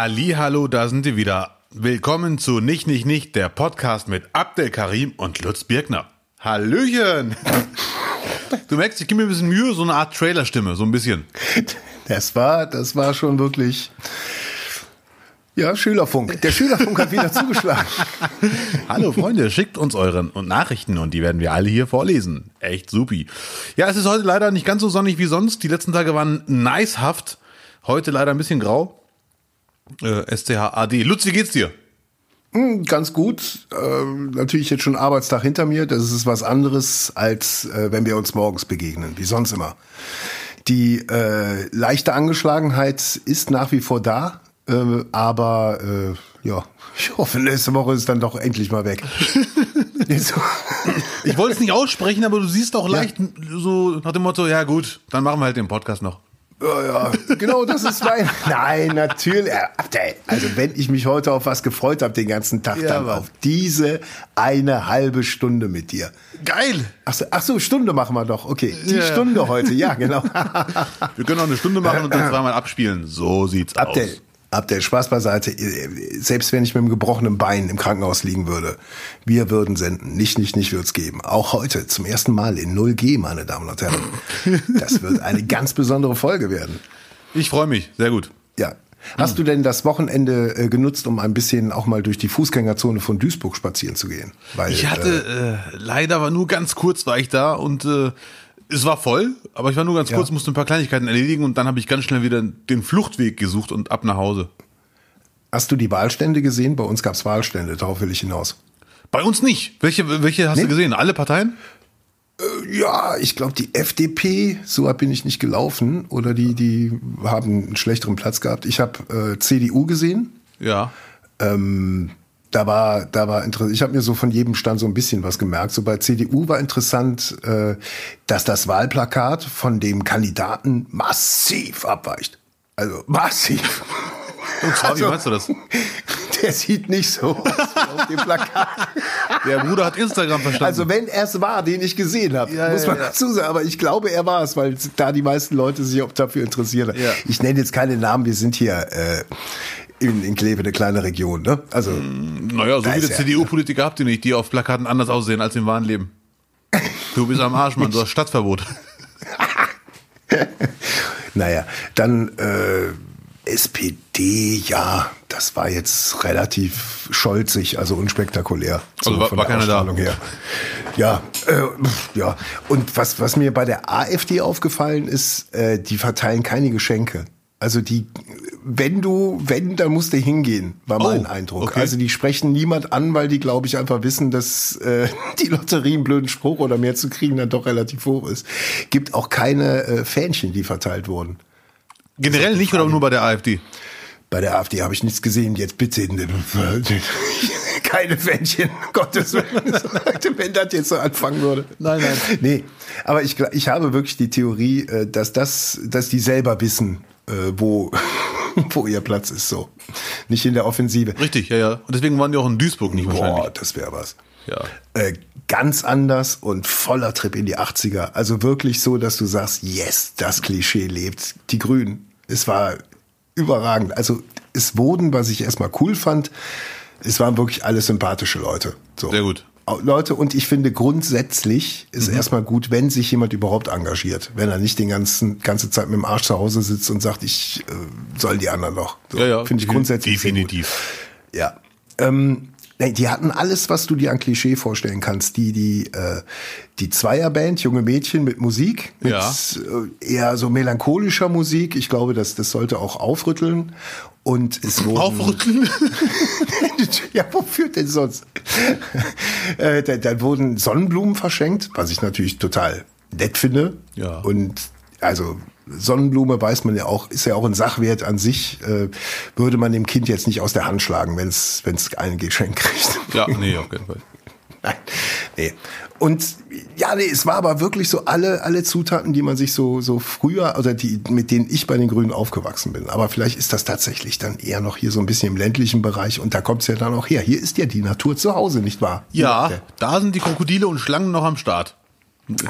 Hallo, da sind wir wieder. Willkommen zu Nicht, Nicht, Nicht, der Podcast mit Abdel Karim und Lutz Birkner. Hallöchen! Du merkst, ich gebe mir ein bisschen Mühe, so eine Art Trailerstimme, so ein bisschen. Das war, das war schon wirklich. Ja, Schülerfunk. Der Schülerfunk hat wieder zugeschlagen. Hallo Freunde, schickt uns euren und Nachrichten und die werden wir alle hier vorlesen. Echt supi. Ja, es ist heute leider nicht ganz so sonnig wie sonst. Die letzten Tage waren nicehaft. Heute leider ein bisschen grau. Äh, SCHAD. Lutz, wie geht's dir? Hm, Ganz gut. Ähm, natürlich jetzt schon Arbeitstag hinter mir. Das ist was anderes, als äh, wenn wir uns morgens begegnen, wie sonst immer. Die äh, leichte Angeschlagenheit ist nach wie vor da, äh, aber äh, ja, ich hoffe, nächste Woche ist dann doch endlich mal weg. Ich wollte es nicht aussprechen, aber du siehst auch leicht so nach dem Motto, ja gut, dann machen wir halt den Podcast noch. Ja, ja, genau, das ist mein. Nein, natürlich. Also, wenn ich mich heute auf was gefreut habe den ganzen Tag, Ja, dann Mann. auf diese eine halbe Stunde mit dir. Geil! Ach so, ach so, Stunde machen wir doch. Okay, die Ja. Stunde heute, ja, genau. Wir können auch eine Stunde machen und dann zweimal abspielen. So sieht's Abdel, aus. Abdel, Spaß beiseite. Selbst wenn ich mit einem gebrochenen Bein im Krankenhaus liegen würde, wir würden senden. Nicht, nicht, nicht wird's geben. Auch heute zum ersten Mal in 0G, meine Damen und Herren. Das wird eine ganz besondere Folge werden. Ich freue mich, sehr gut. Ja. Hast du denn das Wochenende äh, genutzt, um ein bisschen auch mal durch die Fußgängerzone von Duisburg spazieren zu gehen? Weil, Ich hatte äh, leider war nur ganz kurz war ich da und äh, es war voll, aber ich war nur ganz Ja. kurz, musste ein paar Kleinigkeiten erledigen und dann habe ich ganz schnell wieder den Fluchtweg gesucht und ab nach Hause. Hast du die Wahlstände gesehen? Bei uns gab's Wahlstände, darauf will ich hinaus. Bei uns nicht. Welche, welche hast Nee. du gesehen? Alle Parteien? Ja, ich glaube, die FDP, so weit bin ich nicht gelaufen, oder die, die haben einen schlechteren Platz gehabt. Ich habe äh, CDU gesehen. Ja. Ähm, da war, da war interessant. Ich habe mir so von jedem Stand so ein bisschen was gemerkt. So bei CDU war interessant, äh, dass das Wahlplakat von dem Kandidaten massiv abweicht. Also massiv. Und zwar, wie Also- meinst du das? Der sieht nicht so aus wie auf dem Plakat. Der Bruder hat Instagram verstanden. Also wenn er es war, den ich gesehen habe, Ja, muss ja, man ja. dazu sagen. Aber ich glaube, er war es, weil da die meisten Leute sich auch dafür interessieren. Ja. Ich nenne jetzt keine Namen. Wir sind hier äh, in, in Kleve eine kleine Region. Ne? Also naja, so viele er. CDU-Politiker habt ihr nicht, die auf Plakaten anders aussehen als im wahren Leben. Du bist am Arsch, Mann, du hast Stadtverbot. Naja, dann äh, SPD, ja, das war jetzt relativ scholzig, also unspektakulär. Also war- von war der keiner da? Her. Ja, äh, ja. Und was, was mir bei der AfD aufgefallen ist, äh, die verteilen keine Geschenke. Also die, wenn du, wenn, dann musst du hingehen, war mein Oh, Eindruck. okay. Also die sprechen niemand an, weil die, glaube ich, einfach wissen, dass äh, die Lotterie einen blöden Spruch oder mehr zu kriegen dann doch relativ hoch ist. Gibt auch keine äh, Fähnchen, die verteilt wurden. Generell nicht oder nur bei der AfD? Bei der AfD habe ich nichts gesehen. Jetzt bitte keine Fähnchen, Gottes Willen. Wenn das jetzt so anfangen würde. Nein, nein. Nee, aber ich, ich habe wirklich die Theorie, äh, dass das, dass die selber wissen, äh, wo, wo ihr Platz ist, so. Nicht in der Offensive. Richtig, ja, ja. Und deswegen waren die auch in Duisburg nicht Boah, wahrscheinlich. das wäre was. Ja. Äh, ganz anders und voller Trip in die 80er. Also wirklich so, dass du sagst, yes, das Klischee lebt. Die Grünen. Es war überragend. Also es wurden, was ich erstmal cool fand, es waren wirklich alle sympathische Leute. So. Sehr gut. Leute, und ich finde grundsätzlich ist erstmal gut, wenn sich jemand überhaupt engagiert. Wenn er nicht den ganzen, ganze Zeit mit dem Arsch zu Hause sitzt und sagt, ich äh, soll die anderen noch. So, Ja, ja. Finde ich grundsätzlich. Definitiv. Ja. Ähm, nee, die hatten alles, was du dir an Klischee vorstellen kannst. Die, die, äh, die Zweierband, junge Mädchen mit Musik, mit Ja. äh, eher so melancholischer Musik. Ich glaube, das, das sollte auch aufrütteln. Und es wurden, Aufrütteln? ja, wofür denn sonst? äh, da, da wurden Sonnenblumen verschenkt, was ich natürlich total nett finde. Ja. Und also Sonnenblume weiß man ja auch, ist ja auch ein Sachwert an sich, äh, würde man dem Kind jetzt nicht aus der Hand schlagen, wenn es ein Geschenk kriegt. Ja, nee, auf keinen Fall. Nein, nee. Und ja, nee, es war aber wirklich so alle, alle Zutaten, die man sich so, so früher, oder die, mit denen ich bei den Grünen aufgewachsen bin. Aber vielleicht ist das tatsächlich dann eher noch hier so ein bisschen im ländlichen Bereich und da kommt es ja dann auch her. Hier ist ja die Natur zu Hause, nicht wahr? Ja, da sind die Krokodile und Schlangen noch am Start.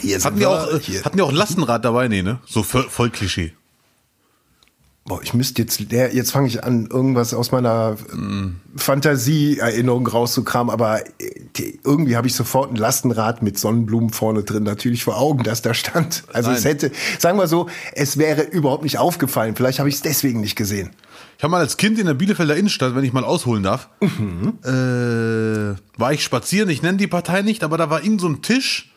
Hier sind Hatten die, auch, äh, hier. hatten die auch Lastenrad dabei? Nee, ne? So voll, voll Klischee. Boah, ich müsste jetzt, jetzt fange ich an, irgendwas aus meiner mm. Fantasieerinnerung rauszukramen, aber äh, irgendwie habe ich sofort ein Lastenrad mit Sonnenblumen vorne drin natürlich vor Augen, dass da stand. Also Nein. es hätte, sagen wir so, es wäre überhaupt nicht aufgefallen. Vielleicht habe ich es deswegen nicht gesehen. Ich habe mal als Kind in der Bielefelder Innenstadt, wenn ich mal ausholen darf, mhm. äh, war ich spazieren. Ich nenne die Partei nicht, aber da war irgend so ein Tisch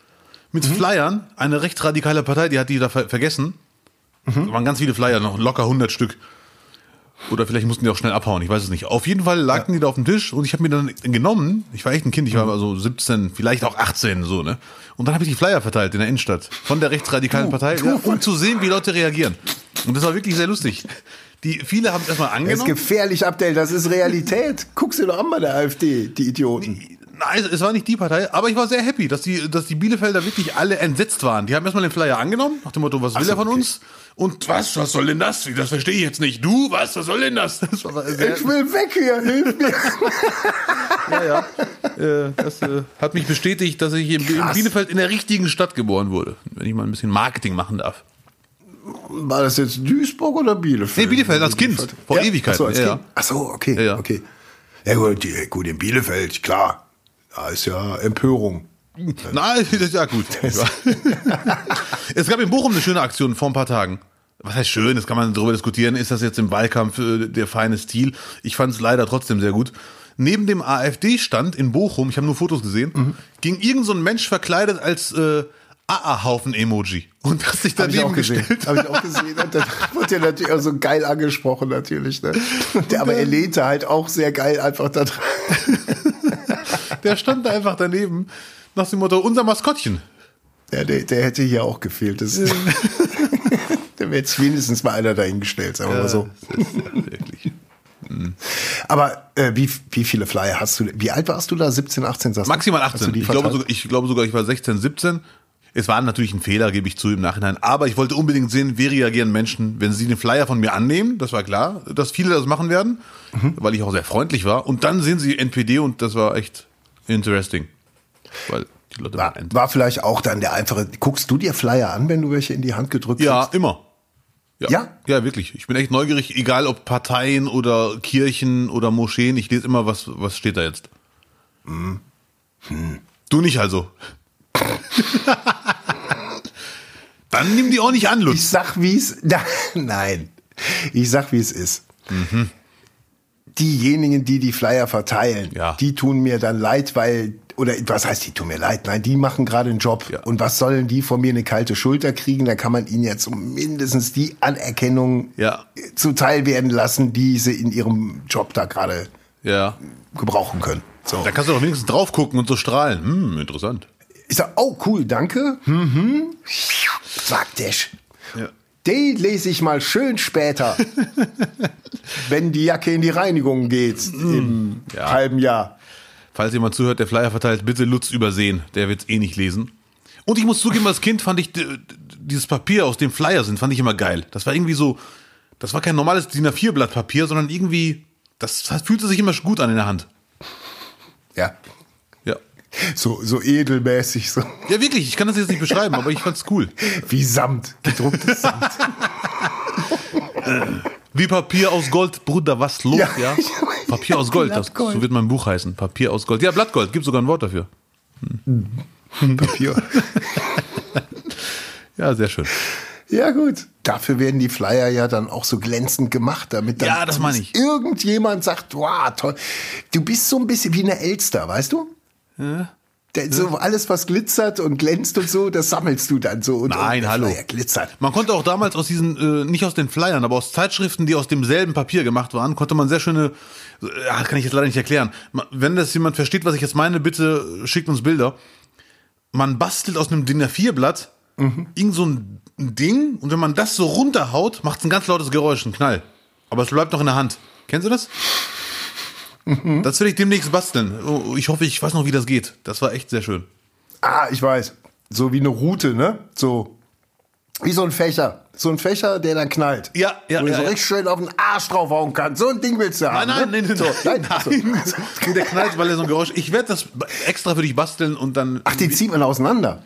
mit mhm. Flyern. Eine rechtsradikale Partei, die hat die da ver vergessen. Mhm. Da waren ganz viele Flyer, noch locker 100 Stück. Oder vielleicht mussten die auch schnell abhauen, ich weiß es nicht. Auf jeden Fall lagten ja. die da auf dem Tisch und ich habe mir dann genommen, ich war echt ein Kind, ich war mhm. so 17, vielleicht auch 18 so, ne? Und dann habe ich die Flyer verteilt in der Innenstadt von der rechtsradikalen du, Partei, du, ja, um zu sehen, wie Leute reagieren. Und das war wirklich sehr lustig. Die, viele haben es erstmal angenommen. Das ist gefährlich, Abdel, das ist Realität. Guck sie doch an bei der AfD, die Idioten. Nein, es war nicht die Partei, aber ich war sehr happy, dass die, dass die Bielefelder wirklich alle entsetzt waren. Die haben erstmal den Flyer angenommen, nach dem Motto, was will so, er von okay. uns? Und was, was soll denn das? Das verstehe ich jetzt nicht. Du, was, was soll denn das? das ich will weg hier, hilf mir. ja, ja. Äh, das äh, hat mich bestätigt, dass ich in, in Bielefeld in der richtigen Stadt geboren wurde. Wenn ich mal ein bisschen Marketing machen darf. War das jetzt Duisburg oder Bielefeld? Nee, Bielefeld als Kind. Vor ja? Ewigkeit. Ach so, als ja. kind? Ach so okay, ja, okay. Ja gut, gut, in Bielefeld, klar. Da ist ja Empörung. Nein, das ist ja gut. es gab in Bochum eine schöne Aktion vor ein paar Tagen. Was heißt schön? Das kann man darüber diskutieren. Ist das jetzt im Wahlkampf äh, der feine Stil? Ich fand es leider trotzdem sehr gut. Neben dem AfD-Stand in Bochum, ich habe nur Fotos gesehen, mhm. ging irgend so ein Mensch verkleidet als äh, AA-Haufen-Emoji. Und das sich daneben Hab gestellt. Habe ich auch gesehen. Und dann wurde ja natürlich auch so geil angesprochen, natürlich. Ne? Der, aber er lehnte halt auch sehr geil einfach da dran. Der stand da einfach daneben nach dem Motto, unser Maskottchen. Ja, der, der hätte hier auch gefehlt. Das, da wäre jetzt wenigstens mal einer dahingestellt, sagen wir ja, mal so. Wirklich. Mhm. Aber äh, wie, wie viele Flyer hast du? Wie alt warst du da? 17, 18? Sagst Maximal 18. Ich glaube, sogar, ich glaube sogar, ich war 16, 17. Es war natürlich ein Fehler, gebe ich zu im Nachhinein. Aber ich wollte unbedingt sehen, wie reagieren Menschen, wenn sie den Flyer von mir annehmen. Das war klar, dass viele das machen werden, mhm. weil ich auch sehr freundlich war. Und dann sehen sie NPD und das war echt interesting. Weil die Leute war, war vielleicht auch dann der einfache. Guckst du dir Flyer an, wenn du welche in die Hand gedrückt ja, hast? Ja, immer. Ja, ja, ja? wirklich. Ich bin echt neugierig, egal ob Parteien oder Kirchen oder Moscheen. Ich lese immer, was, was steht da jetzt. Hm. Hm. Du nicht also. Dann nimm die auch nicht an, Lutz. Ich sag, wie es. Nein. Ich sag, wie es ist. Mhm. Diejenigen, die die Flyer verteilen, ja. die tun mir dann leid, weil oder was heißt, die tun mir leid, nein, die machen gerade einen Job. Ja. Und was sollen die von mir eine kalte Schulter kriegen? Da kann man ihnen jetzt mindestens die Anerkennung ja. zuteil werden lassen, die sie in ihrem Job da gerade ja. gebrauchen können. So. Da kannst du doch wenigstens drauf gucken und so strahlen. Hm, interessant. Ich sag, oh cool, danke. Mhm. Sagt der. Ja. Den lese ich mal schön später, wenn die Jacke in die Reinigung geht im ja. halben Jahr. Falls jemand zuhört, der Flyer verteilt, bitte Lutz übersehen. Der wird es eh nicht lesen. Und ich muss zugeben, als Kind fand ich dieses Papier, aus dem Flyer sind, fand ich immer geil. Das war irgendwie so, das war kein normales DIN A4-Blatt Papier, sondern irgendwie, das, fühlte sich immer gut an in der Hand. Ja, so, so edelmäßig. So. Ja, wirklich, ich kann das jetzt nicht beschreiben, aber ich fand's cool. Wie Samt, gedrucktes Samt. Wie Papier aus Gold, Bruder, was los, ja? ja? Papier aus Gold, das, so wird mein Buch heißen. Papier aus Gold. Ja, Blattgold, gibt sogar ein Wort dafür. Hm. Papier. ja, sehr schön. Ja, gut. Dafür werden die Flyer ja dann auch so glänzend gemacht, damit dann ja, das meine ich. irgendjemand sagt, wow, toll. Du bist so ein bisschen wie eine Elster, weißt du? Ja. So alles, was glitzert und glänzt und so, das sammelst du dann so. Und, Nein, und hallo. glitzert. Man konnte auch damals aus diesen, äh, nicht aus den Flyern, aber aus Zeitschriften, die aus demselben Papier gemacht waren, konnte man sehr schöne, ja, kann ich jetzt leider nicht erklären. Wenn das jemand versteht, was ich jetzt meine, bitte schickt uns Bilder. Man bastelt aus einem DIN A4-Blatt mhm. irgend so ein Ding und wenn man das so runterhaut, macht es ein ganz lautes Geräusch, ein Knall. Aber es bleibt noch in der Hand. Kennst du das? Mhm. Das will ich demnächst basteln. Oh, ich hoffe, ich weiß noch, wie das geht. Das war echt sehr schön. Ah, ich weiß. So wie eine Route, ne? So. Wie so ein Fächer. So ein Fächer, der dann knallt. Ja, ja. Wo ja, du so ja. richtig schön auf den Arsch draufhauen kannst. So ein Ding willst du haben. Nein, nein, ne? nein, so, nein, nein. nein. Der knallt, weil er so ein Geräusch. Ich werde das extra für dich basteln und dann. Ach, den zieht man auseinander.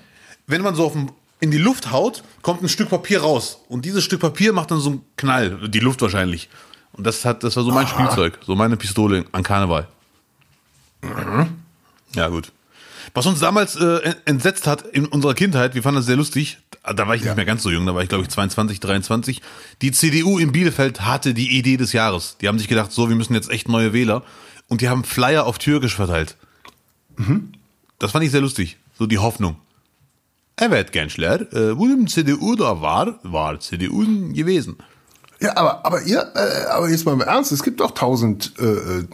Wenn man so auf dem in die Luft haut, kommt ein Stück Papier raus. Und dieses Stück Papier macht dann so einen Knall, die Luft wahrscheinlich. Und das hat, das war so mein Spielzeug, so meine Pistole an Karneval. Ja, gut. Was uns damals äh, entsetzt hat in unserer Kindheit, wir fanden das sehr lustig, da war ich nicht mehr ganz so jung, da war ich glaube ich 22, 23. Die CDU in Bielefeld hatte die Idee des Jahres. Die haben sich gedacht, so, wir müssen jetzt echt neue Wähler. Und die haben Flyer auf Türkisch verteilt. Das fand ich sehr lustig. So die Hoffnung. Evet gençler, äh, wo im CDU da war, war CDU gewesen. Ja, aber, aber ihr, äh, aber jetzt mal im Ernst, es gibt doch tausend äh, äh,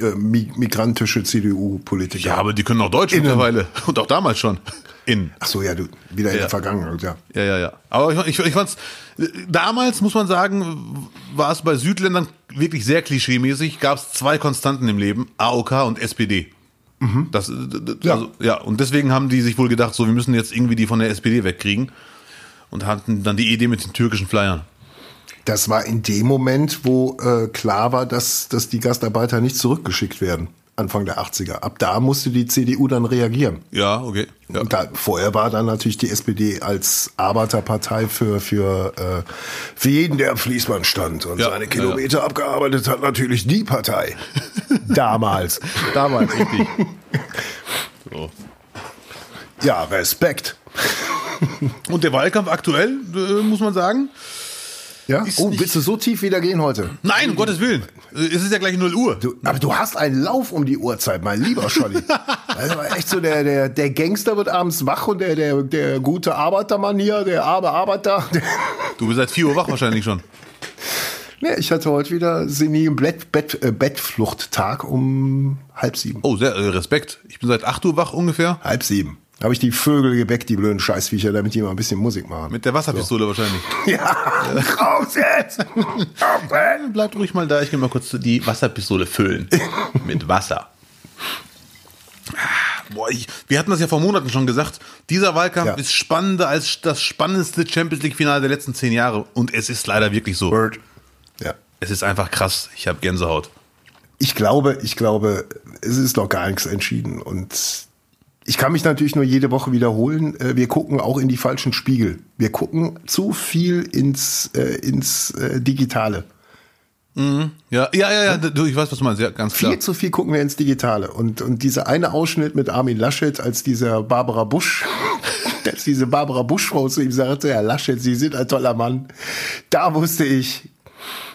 äh mi- migrantische CDU-Politiker. Ja, aber die können auch Deutsch Innen. mittlerweile. Und auch damals schon. In. Ach so, ja, du, wieder in Ja. der Vergangenheit, ja. Ja, ja, ja. Aber ich, ich, ich fand's, damals muss man sagen, war es bei Südländern wirklich sehr klischeemäßig, gab es zwei Konstanten im Leben, AOK und SPD. Das, äh, d- d- Ja. Also, ja, und deswegen haben die sich wohl gedacht, so, wir müssen jetzt irgendwie die von der SPD wegkriegen. Und hatten dann die Idee mit den türkischen Flyern. Das war in dem Moment, wo äh, klar war, dass, dass die Gastarbeiter nicht zurückgeschickt werden. Anfang der 80er. Ab da musste die CDU dann reagieren. Ja, okay. Ja. Und da, vorher war dann natürlich die SPD als Arbeiterpartei für, für, äh, für jeden, der am Fließband stand und Ja, seine ja, Kilometer abgearbeitet hat, natürlich die Partei. Damals. Damals, richtig. So. Ja, Respekt. Und der Wahlkampf aktuell, äh, muss man sagen. Ja? Ist Oh, willst du so tief wieder gehen heute? Nein, um Gottes Willen. Es ist ja gleich 0 Uhr. Du, aber du hast einen Lauf um die Uhrzeit, mein lieber Scholli. War echt so, der, der, der Gangster wird abends wach und der, der, der gute Arbeitermann hier, der arme Arbeiter. Du bist seit 4 Uhr wach wahrscheinlich schon. nee, ich hatte heute wieder senilen Bett, Bett, äh, Bettfluchttag um halb sieben. Oh, sehr äh, Respekt. Ich bin seit 8 Uhr wach ungefähr. Halb sieben. Habe ich die Vögel geweckt, die blöden Scheißviecher, damit die mal ein bisschen Musik machen. Mit der Wasserpistole wahrscheinlich. ja, raus jetzt! Bleibt ruhig mal da, ich gehe mal kurz die Wasserpistole füllen. Mit Wasser. Ah, Boah, ich, wir hatten das ja vor Monaten schon gesagt. Dieser Wahlkampf Ja. ist spannender als das spannendste Champions League-Finale der letzten zehn Jahre. Und es ist leider wirklich so. Bird. Ja. Es ist einfach krass. Ich habe Gänsehaut. Ich glaube, ich glaube, es ist noch gar nichts entschieden. Und ich kann mich natürlich nur jede Woche wiederholen. äh, Wir gucken auch in die falschen Spiegel. Wir gucken zu viel ins, äh, ins äh, Digitale. Ja, ja, ja, ja, du, ich weiß, was du meinst. Ja, ganz klar. Viel zu viel gucken wir ins Digitale. Und, und dieser eine Ausschnitt mit Armin Laschet, als dieser Barbara Busch, als diese Barbara Busch-Frau zu ihm sagte, Herr Laschet, Sie sind ein toller Mann. Da wusste ich,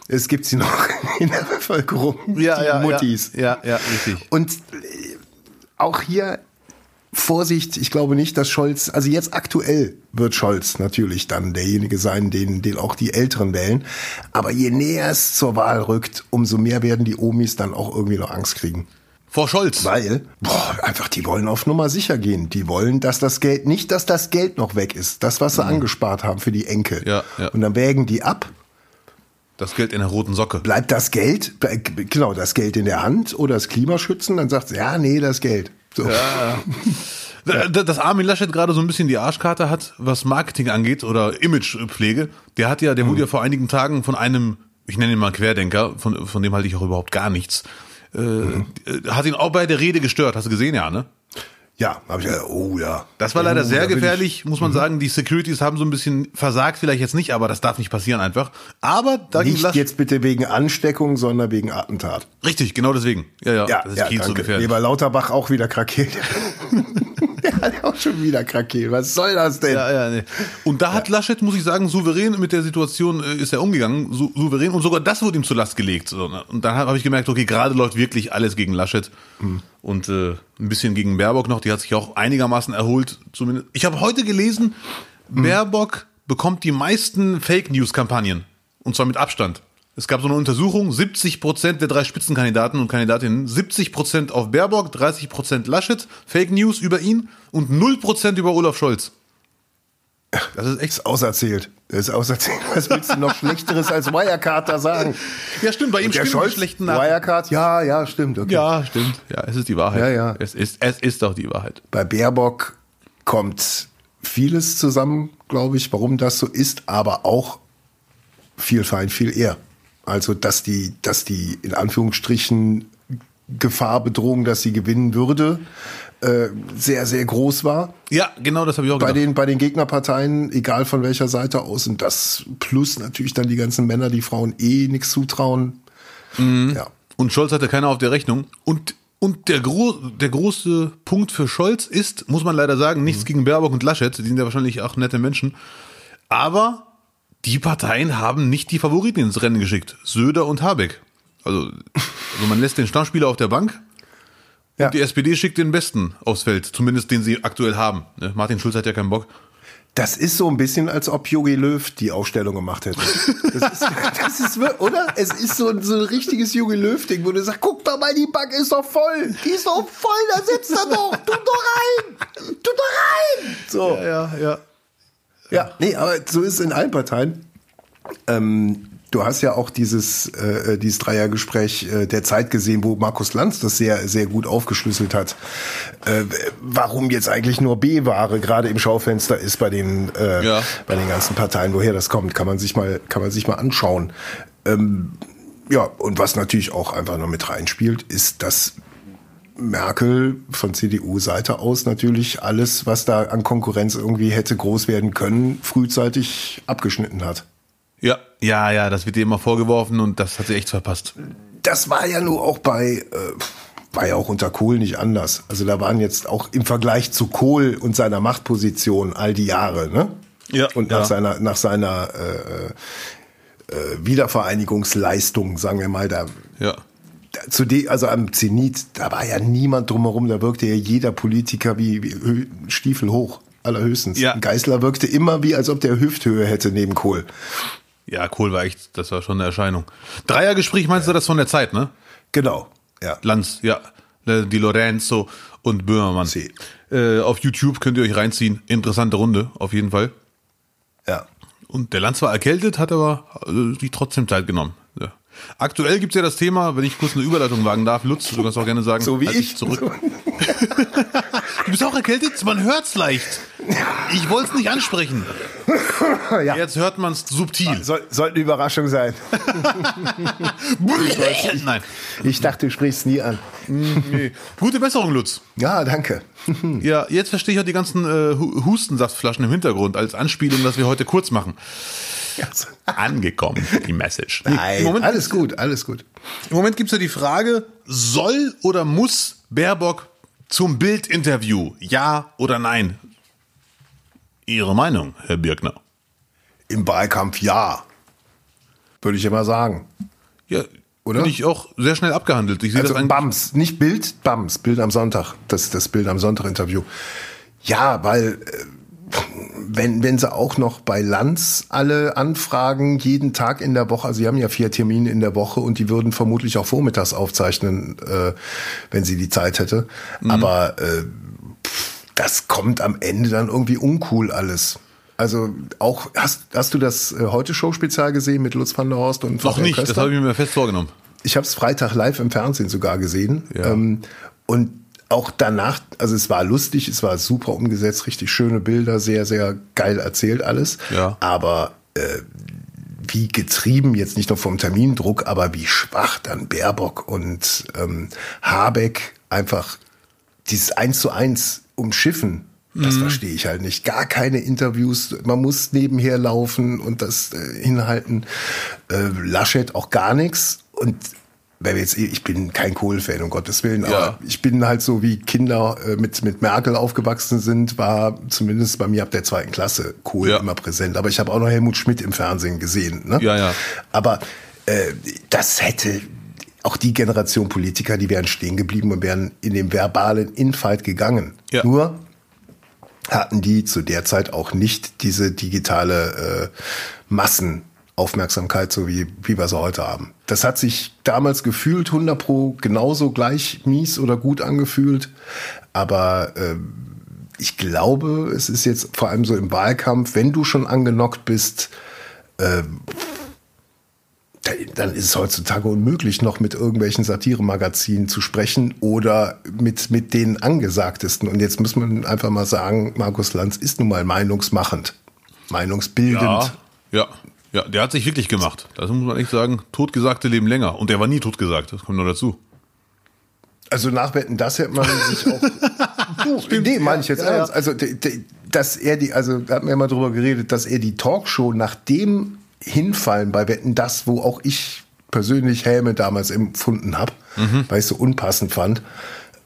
es gibt sie noch in der Bevölkerung, Ja, die ja, Muttis. Ja, ja, ja, richtig. Und äh, auch hier Vorsicht, ich glaube nicht, dass Scholz, also jetzt aktuell wird Scholz natürlich dann derjenige sein, den, den auch die Älteren wählen. Aber je näher es zur Wahl rückt, umso mehr werden die Omis dann auch irgendwie noch Angst kriegen. Vor Scholz. Weil, boah, einfach, die wollen auf Nummer sicher gehen. Die wollen, dass das Geld, nicht, dass das Geld noch weg ist. Das, was sie angespart haben für die Enkel. Ja, ja. Und dann wägen die ab. Das Geld in der roten Socke. Bleibt das Geld, genau, das Geld in der Hand oder das Klimaschützen? Dann sagt sie, ja, nee, das Geld. So. Da- Dass Armin Laschet gerade so ein bisschen die Arschkarte hat, was Marketing angeht oder Imagepflege, der hat ja, der wurde ja vor einigen Tagen von einem, ich nenne ihn mal Querdenker, von, von dem halte ich auch überhaupt gar nichts, äh, äh, hat ihn auch bei der Rede gestört. Hast du gesehen, ja, ne? Ja, habe ich ja, oh ja. Das war leider Oh, sehr gefährlich, muss man sagen. Die Securities haben so ein bisschen versagt, vielleicht jetzt nicht, aber das darf nicht passieren einfach. Aber da Ich nicht Laschet. jetzt bitte wegen Ansteckung, sondern wegen Attentat. Richtig, genau deswegen. Ja, ja, Ja, das ist ja viel zu danke. gefährlich. Nee, bei Lauterbach auch wieder Krakeel. Der hat auch schon wieder Krakeel. Was soll das denn? Ja, ja, nee. Und da hat Laschet, muss ich sagen, souverän mit der Situation äh, ist er umgegangen, sou souverän und sogar das wurde ihm zur Last gelegt. Ne? Und dann habe ich gemerkt, okay, gerade läuft wirklich alles gegen Laschet und äh, ein bisschen gegen Baerbock noch. Die hat sich auch einigermaßen erholt. Zumindest. Ich habe heute gelesen, Baerbock bekommt die meisten Fake News Kampagnen und zwar mit Abstand. Es gab so eine Untersuchung, 70 Prozent der drei Spitzenkandidaten und Kandidatinnen, 70 Prozent auf Baerbock, 30 Prozent Laschet, Fake News über ihn und 0 Prozent über Olaf Scholz. Das ist echt auserzählt. Das ist auserzählt. Was willst du noch Schlechteres als Wirecard da sagen? Ja, stimmt, bei ihm stimmt Scholz, die schlechten Nachrichten. Wirecard, ja, ja, stimmt. Okay. Ja, stimmt. Ja, es ist die Wahrheit. Ja, ja. Es ist, es ist doch die Wahrheit. Bei Baerbock kommt vieles zusammen, glaube ich, warum das so ist, aber auch viel fein, viel eher. Also, dass die, dass die in Anführungsstrichen Gefahr, Bedrohung, dass sie gewinnen würde, äh, sehr, sehr groß war. Ja, genau, das habe ich auch bei gedacht. den, bei den Gegnerparteien, egal von welcher Seite aus. Und das plus natürlich dann die ganzen Männer, die Frauen eh nichts zutrauen. Ja. Und Scholz hatte keiner auf der Rechnung. Und, und der, gro der große Punkt für Scholz ist, muss man leider sagen, nichts gegen Baerbock und Laschet, die sind ja wahrscheinlich auch nette Menschen. Aber die Parteien haben nicht die Favoriten ins Rennen geschickt. Söder und Habeck. Also, also man lässt den Stammspieler auf der Bank Ja. und die SPD schickt den Besten aufs Feld, zumindest den sie aktuell haben. Ne? Martin Schulz hat ja keinen Bock. Das ist so ein bisschen, als ob Jogi Löw die Aufstellung gemacht hätte. Das ist, das ist oder? Es ist so ein, so ein richtiges Jogi Löw-Ding, wo du sagst, guck doch mal, die Bank ist doch voll. Die ist doch voll, da sitzt er doch. Tu doch rein. Tu doch rein. So. Ja, ja. Ja, nee, aber so ist es in allen Parteien. Ähm, du hast ja auch dieses, äh, dieses Dreiergespräch äh, der Zeit gesehen, wo Markus Lanz das sehr, sehr gut aufgeschlüsselt hat. Äh, warum jetzt eigentlich nur B-Ware gerade im Schaufenster ist bei den, äh, Ja. bei den ganzen Parteien, woher das kommt, kann man sich mal, kann man sich mal anschauen. Ähm, ja, und was natürlich auch einfach noch mit reinspielt, ist, dass Merkel von CDU-Seite aus natürlich alles, was da an Konkurrenz irgendwie hätte groß werden können, frühzeitig abgeschnitten hat. Ja, ja, ja, das wird ihr immer vorgeworfen und das hat sie echt verpasst. Das war ja nur auch bei, äh, war ja auch unter Kohl nicht anders. Also da waren jetzt auch im Vergleich zu Kohl und seiner Machtposition all die Jahre, ne? Ja, Und nach ja. seiner, nach seiner äh, äh, Wiedervereinigungsleistung, sagen wir mal, da Ja. Zu de, also am Zenit, da war ja niemand drumherum, da wirkte ja jeder Politiker wie, wie Stiefel hoch, allerhöchstens. Ja. Geißler wirkte immer wie, als ob der Hüfthöhe hätte neben Kohl. Ja, Kohl war echt, das war schon eine Erscheinung. Dreiergespräch meinst du das von der Zeit, ne? Genau, ja. Lanz, ja. Äh, Die Lorenzo und Böhmermann. Sie. Äh, auf YouTube könnt ihr euch reinziehen. Interessante Runde, auf jeden Fall. Ja. Und der Lanz war erkältet, hat aber äh, sich trotzdem Zeit genommen. Aktuell gibt's ja das Thema, wenn ich kurz eine Überleitung wagen darf, Lutz, du kannst auch gerne sagen. So wie halt ich. dich Zurück. Du bist auch erkältet? Man hört's leicht. Ich wollte es nicht ansprechen. ja. Jetzt hört man's subtil. Soll, sollte eine Überraschung sein. Nein. Ich dachte, du sprichst nie an. Nee. Gute Besserung, Lutz. Ja, danke. Ja, jetzt verstehe ich auch die ganzen äh, Hu- Hustensaftflaschen im Hintergrund als Anspielung, dass wir heute kurz machen. Angekommen, die Message. Nein, Moment, alles gut, alles gut. Im Moment gibt's ja die Frage, soll oder muss Baerbock zum Bildinterview? Ja oder nein? Ihre Meinung, Herr Birkner? Im Wahlkampf ja. Würde ich immer sagen. Ja, Oder? Finde ich auch sehr schnell abgehandelt. Ich sehe Also das. Bams, nicht Bild, Bams, Bild am Sonntag. Das das Bild am Sonntag Interview. Ja, weil äh, wenn wenn sie auch noch bei Lanz alle Anfragen jeden Tag in der Woche, also sie haben ja vier Termine in der Woche und die würden vermutlich auch vormittags aufzeichnen, äh, wenn sie die Zeit hätte. Aber äh, pff, das kommt am Ende dann irgendwie uncool alles. Also auch hast hast du das äh, heute Show Spezial gesehen mit Lutz van der Horst und Noch nicht, das Köster? habe ich mir fest vorgenommen. Ich habe es Freitag live im Fernsehen sogar gesehen. Ja. Ähm, und auch danach, also es war lustig, es war super umgesetzt, richtig schöne Bilder, sehr, sehr geil erzählt alles. Ja. Aber äh, wie getrieben, jetzt nicht nur vom Termindruck, aber wie schwach dann Baerbock und ähm, Habeck einfach dieses Eins zu eins umschiffen. Das Mhm. verstehe ich halt nicht. Gar keine Interviews. Man muss nebenher laufen und das äh, hinhalten. Äh, Laschet auch gar nichts. Und wenn wir jetzt, ich bin kein Kohl-Fan, um Gottes Willen, Ja. aber ich bin halt so wie Kinder äh, mit, mit Merkel aufgewachsen sind, war zumindest bei mir ab der zweiten Klasse Kohl Ja. immer präsent. Aber ich habe auch noch Helmut Schmidt im Fernsehen gesehen. Ne? Ja, ja. Aber äh, das hätte auch die Generation Politiker, die wären stehen geblieben und wären in den verbalen Infight gegangen. Ja. Nur hatten die zu der Zeit auch nicht diese digitale äh, Massenaufmerksamkeit, so wie, wie wir sie heute haben. Das hat sich damals gefühlt 100 pro genauso gleich mies oder gut angefühlt. Aber äh, ich glaube, es ist jetzt vor allem so im Wahlkampf, wenn du schon angenockt bist, äh, dann ist es heutzutage unmöglich, noch mit irgendwelchen Satiremagazinen zu sprechen oder mit, mit den angesagtesten. Und jetzt muss man einfach mal sagen, Markus Lanz ist nun mal meinungsmachend, meinungsbildend. Ja, ja, ja, der hat sich wirklich gemacht. Das muss man echt sagen. Totgesagte leben länger. Und der war nie totgesagt. Das kommt noch dazu. Also nachwetten, das hätte man sich auch. du, Stimmt, nee, meine ich jetzt ja, ernst. Also, dass er die, also da hatten wir mal drüber geredet, dass er die Talkshow nach dem Hinfallen bei Wetten das, wo auch ich persönlich Helme damals empfunden habe, mhm. weil ich es so unpassend fand,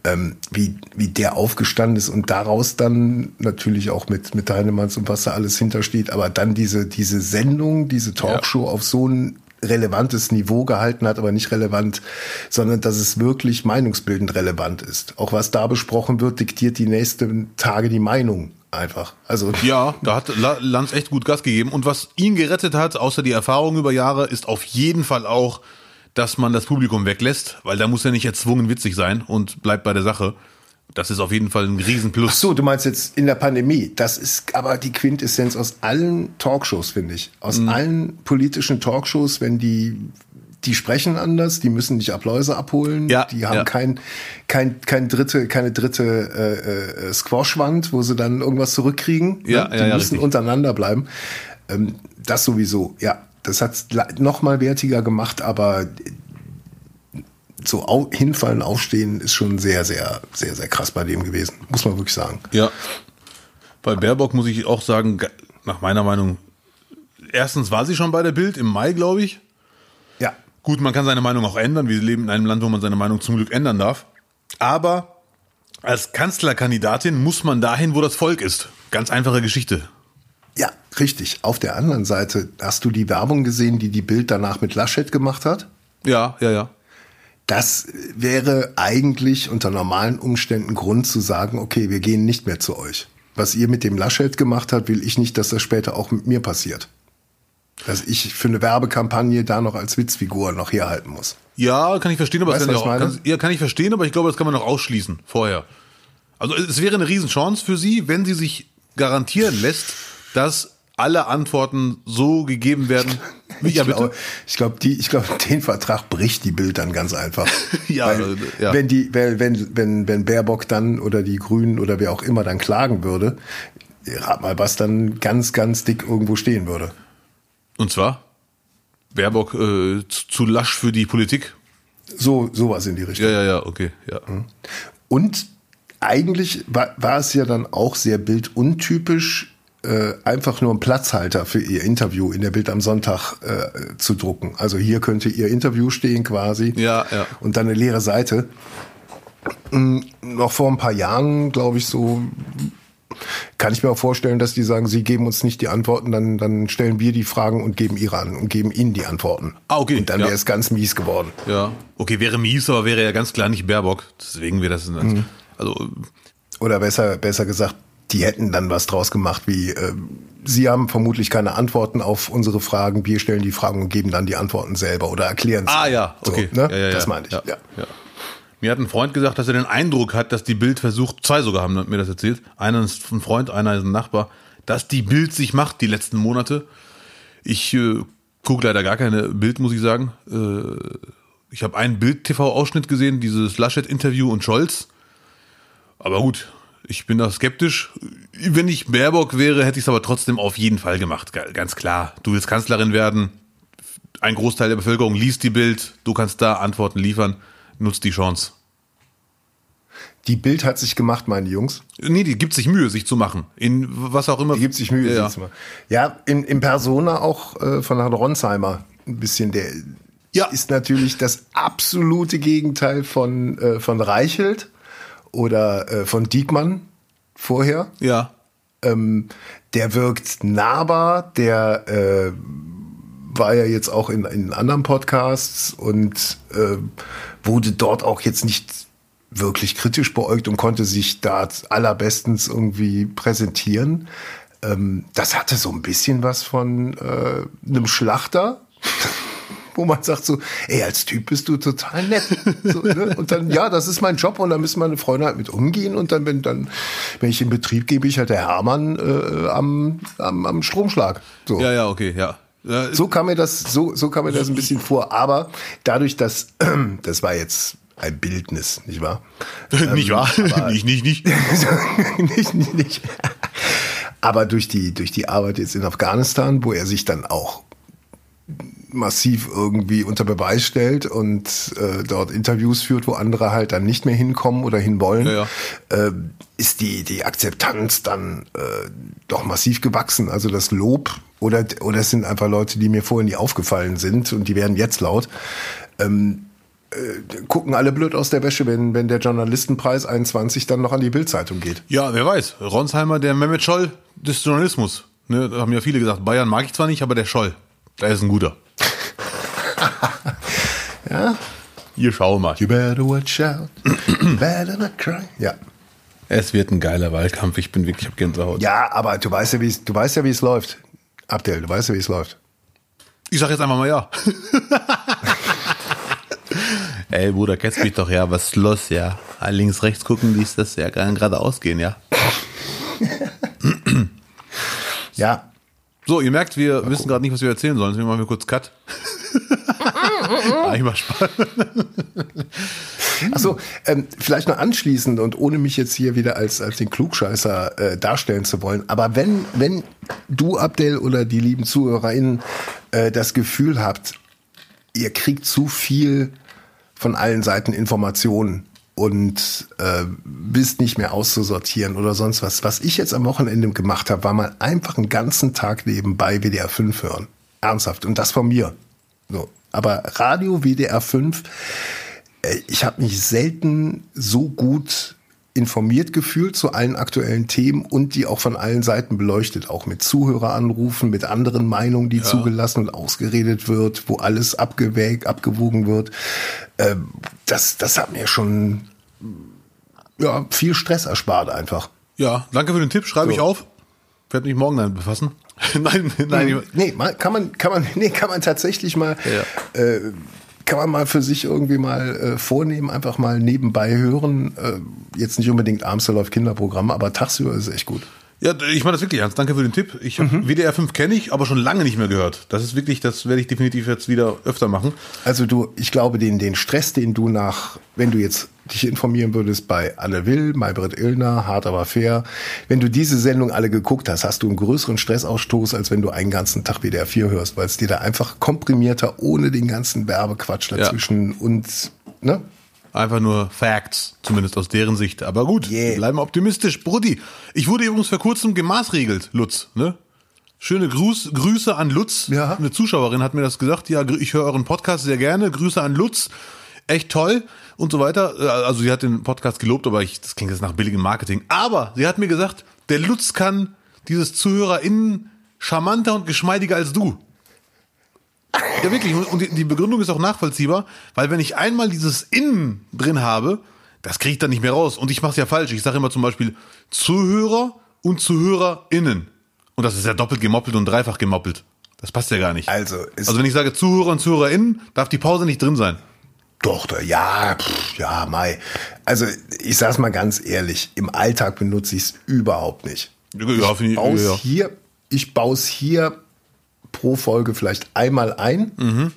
ähm, wie, wie der aufgestanden ist und daraus dann natürlich auch mit, mit Heinemanns und was da alles hintersteht, aber dann diese, diese Sendung, diese Talkshow ja. auf so ein relevantes Niveau gehalten hat, aber nicht relevant, sondern dass es wirklich meinungsbildend relevant ist. Auch was da besprochen wird, diktiert die nächsten Tage die Meinung einfach. Also ja, da hat Lanz echt gut Gas gegeben und was ihn gerettet hat, außer die Erfahrung über Jahre, ist auf jeden Fall auch, dass man das Publikum weglässt, weil da muss er nicht erzwungen witzig sein und bleibt bei der Sache. Das ist auf jeden Fall ein Riesenplus. Ach so, du meinst jetzt in der Pandemie. Das ist aber die Quintessenz aus allen Talkshows, finde ich. Aus mhm. allen politischen Talkshows, wenn die die sprechen anders, die müssen nicht Appläuse abholen, ja, die haben ja. kein, kein, kein dritte, keine dritte äh, äh, Squashwand, wo sie dann irgendwas zurückkriegen. Ja, ne? Die ja, müssen untereinander bleiben. Ähm, das sowieso, ja. Das hat noch mal wertiger gemacht, aber so au hinfallen, aufstehen ist schon sehr, sehr, sehr, sehr krass bei dem gewesen. Muss man wirklich sagen. Ja. Bei Baerbock muss ich auch sagen, nach meiner Meinung, erstens war sie schon bei der Bild im Mai, glaube ich. Gut, man kann seine Meinung auch ändern. Wir leben in einem Land, wo man seine Meinung zum Glück ändern darf. Aber als Kanzlerkandidatin muss man dahin, wo das Volk ist. Ganz einfache Geschichte. Ja, richtig. Auf der anderen Seite, hast du die Werbung gesehen, die die Bild danach mit Laschet gemacht hat? Ja, ja, ja. Das wäre eigentlich unter normalen Umständen Grund zu sagen, okay, wir gehen nicht mehr zu euch. Was ihr mit dem Laschet gemacht habt, will ich nicht, dass das später auch mit mir passiert. Dass ich für eine Werbekampagne da noch als Witzfigur noch herhalten muss. Ja, kann ich verstehen, aber weißt, das kann, ja kann, ja, kann ich verstehen, aber ich glaube, das kann man noch ausschließen vorher. Also es wäre eine Riesenchance für sie, wenn sie sich garantieren lässt, dass alle Antworten so gegeben werden. Wie, ich ja, glaube, ich glaube, die, ich glaube, den Vertrag bricht die Bild dann ganz einfach. ja, Weil, ja, wenn die, wenn, wenn, wenn Baerbock dann oder die Grünen oder wer auch immer dann klagen würde, rat mal, was dann ganz, ganz dick irgendwo stehen würde. Und zwar? Baerbock äh, zu, zu lasch für die Politik? So, sowas in die Richtung. Ja, ja, ja, okay, ja. Mhm. Und eigentlich war, war es ja dann auch sehr bilduntypisch, äh, einfach nur einen Platzhalter für ihr Interview in der Bild am Sonntag äh, zu drucken. Also hier könnte ihr Interview stehen quasi. Ja, ja. Und dann eine leere Seite. Mhm, noch vor ein paar Jahren, glaube ich, so kann ich mir auch vorstellen, dass die sagen, sie geben uns nicht die Antworten, dann, dann stellen wir die Fragen und geben ihre an und geben ihnen die Antworten. Ah, okay. Und dann ja. wäre es ganz mies geworden. Ja. Okay, wäre mies, aber wäre ja ganz klar nicht Baerbock. Deswegen wäre das, mhm. also. Oder besser, besser gesagt, die hätten dann was draus gemacht, wie äh, Sie haben vermutlich keine Antworten auf unsere Fragen, wir stellen die Fragen und geben dann die Antworten selber oder erklären sie. Ah ja, okay. So, ne? ja, ja, das meine ich. Ja, ja. Mir hat ein Freund gesagt, dass er den Eindruck hat, dass die Bild versucht, zwei sogar haben mir das erzählt, einer ist ein Freund, einer ist ein Nachbar, dass die Bild sich macht die letzten Monate. Ich äh, gucke leider gar keine Bild, muss ich sagen. Äh, ich habe einen Bild-TV-Ausschnitt gesehen, dieses Laschet-Interview und Scholz. Aber gut, ich bin da skeptisch. Wenn ich Baerbock wäre, hätte ich es aber trotzdem auf jeden Fall gemacht. Ganz klar. Du willst Kanzlerin werden. Ein Großteil der Bevölkerung liest die Bild. Du kannst da Antworten liefern. Nutzt die Chance. Die Bild hat sich gemacht, meine Jungs. Nee, die gibt sich Mühe, sich zu machen. In was auch immer. Die gibt sich Mühe, ja. sich zu machen. Ja, in, in Persona auch äh, von Herrn Ronsheimer ein bisschen. Der ja. ist natürlich das absolute Gegenteil von, äh, von Reichelt oder äh, von Diekmann vorher. Ja. Ähm, der wirkt nahbar, der äh, war ja jetzt auch in, in anderen Podcasts und äh, wurde dort auch jetzt nicht wirklich kritisch beäugt und konnte sich da allerbestens irgendwie präsentieren. Ähm, das hatte so ein bisschen was von äh, einem Schlachter wo man sagt so, ey, als Typ bist du total nett. So, ne? Und dann, ja, das ist mein Job und da müssen meine Freunde halt mit umgehen und dann, wenn dann, wenn ich in Betrieb gebe, ich halt der Hermann äh, am, am, am Stromschlag. So. Ja, ja, okay, ja. Ja. So kam mir das, so, so kam mir das ein bisschen vor. Aber dadurch, dass, das war jetzt ein Bildnis, nicht wahr? nicht wahr? Ähm, nicht, nicht, nicht. nicht, nicht, nicht. Aber durch die, durch die Arbeit jetzt in Afghanistan, wo er sich dann auch massiv irgendwie unter Beweis stellt und äh, dort Interviews führt, wo andere halt dann nicht mehr hinkommen oder hinwollen, Ja, Äh, ist die, die Akzeptanz dann äh, doch massiv gewachsen. Also das Lob oder, oder es sind einfach Leute, die mir vorher nie aufgefallen sind und die werden jetzt laut. Ähm, äh, gucken alle blöd aus der Wäsche, wenn, wenn der Journalistenpreis 21 dann noch an die Bildzeitung geht. Ja, wer weiß. Ronsheimer, der Mehmet Scholl des Journalismus. Ne, da haben ja viele gesagt, Bayern mag ich zwar nicht, aber der Scholl, der ist ein guter. Ja. Hier schau mal. You better watch out. You better not cry. Ja. Es wird ein geiler Wahlkampf. Ich bin wirklich auf Gänsehaut. Ja, aber du weißt ja, wie es, du weißt ja, wie es läuft. Abdel, du weißt ja, wie es läuft. Ich sag jetzt einfach mal ja. Ey, Bruder, kennst mich doch, ja. Was ist los, ja? Links, rechts gucken, dies, das, ja, kann geradeaus gehen, ja. Ja. So, ihr merkt, wir wissen gerade nicht, was wir erzählen sollen. Deswegen machen wir kurz Cut. Eigentlich mal Spaß. Achso, ähm, vielleicht noch anschließend und ohne mich jetzt hier wieder als, als den Klugscheißer äh, darstellen zu wollen, aber wenn, wenn du, Abdel, oder die lieben ZuhörerInnen äh, das Gefühl habt, ihr kriegt zu viel von allen Seiten Informationen und äh, bist nicht mehr auszusortieren oder sonst was. Was ich jetzt am Wochenende gemacht habe, war mal einfach einen ganzen Tag nebenbei WDR 5 hören. Ernsthaft. Und das von mir. So. Aber Radio WDR 5 äh, ich habe mich selten so gut informiert gefühlt zu allen aktuellen Themen und die auch von allen Seiten beleuchtet, auch mit Zuhöreranrufen, mit anderen Meinungen, die zugelassen und ausgeredet wird, wo alles abgewägt, abgewogen wird. Ähm, das, das hat mir schon ja, viel Stress erspart einfach. Ja, danke für den Tipp. Schreibe So. ich auf. Werde mich morgen damit befassen. nein, nein. Nee, kann man, kann man, nee, kann man tatsächlich mal, äh, kann man mal für sich irgendwie mal äh, vornehmen, einfach mal nebenbei hören. Äh, jetzt nicht unbedingt abends läuft Kinderprogramm, aber tagsüber ist es echt gut. Ja, ich meine das wirklich ernst. Danke für den Tipp. Ich hab WDR 5 kenne ich, aber schon lange nicht mehr gehört. Das ist wirklich, das werde ich definitiv jetzt wieder öfter machen. Also du, ich glaube, den, den Stress, den du nach, wenn du jetzt dich informieren würdest bei Anne Will, Maybrit Illner, Hart aber fair, wenn du diese Sendung alle geguckt hast, hast du einen größeren Stressausstoß, als wenn du einen ganzen Tag WDR 4 hörst, weil es dir da einfach komprimierter, ohne den ganzen Werbequatsch dazwischen und, ne? Einfach nur Facts, zumindest aus deren Sicht. Aber gut, Yeah. wir bleiben optimistisch. Brudi, ich wurde übrigens vor kurzem gemaßregelt, Lutz, ne? Schöne Gruß, Grüße an Lutz. Ja. Eine Zuschauerin hat mir das gesagt. Ja, ich höre euren Podcast sehr gerne. Grüße an Lutz. Echt toll und so weiter. Äh, Also sie hat den Podcast gelobt, aber ich, das klingt jetzt nach billigem Marketing. Aber sie hat mir gesagt, der Lutz kann dieses ZuhörerInnen charmanter und geschmeidiger als du. Ja, wirklich. Und die- die Begründung ist auch nachvollziehbar, weil wenn ich einmal dieses Innen drin habe, das kriege ich dann nicht mehr raus. Und ich mache es ja falsch. Ich sage immer zum Beispiel Zuhörer und ZuhörerInnen. Und das ist ja doppelt gemoppelt und dreifach gemoppelt. Das passt ja gar nicht. Also, ist Also wenn ich sage Zuhörer und ZuhörerInnen, darf die Pause nicht drin sein. Doch, da, ja, pff, ja, Mai. Also ich sag's mal ganz ehrlich, im Alltag benutze ich es überhaupt nicht. Ja, ich, Bau's ja, ja. hier, ich baue es hier pro Folge vielleicht einmal ein, Mhm.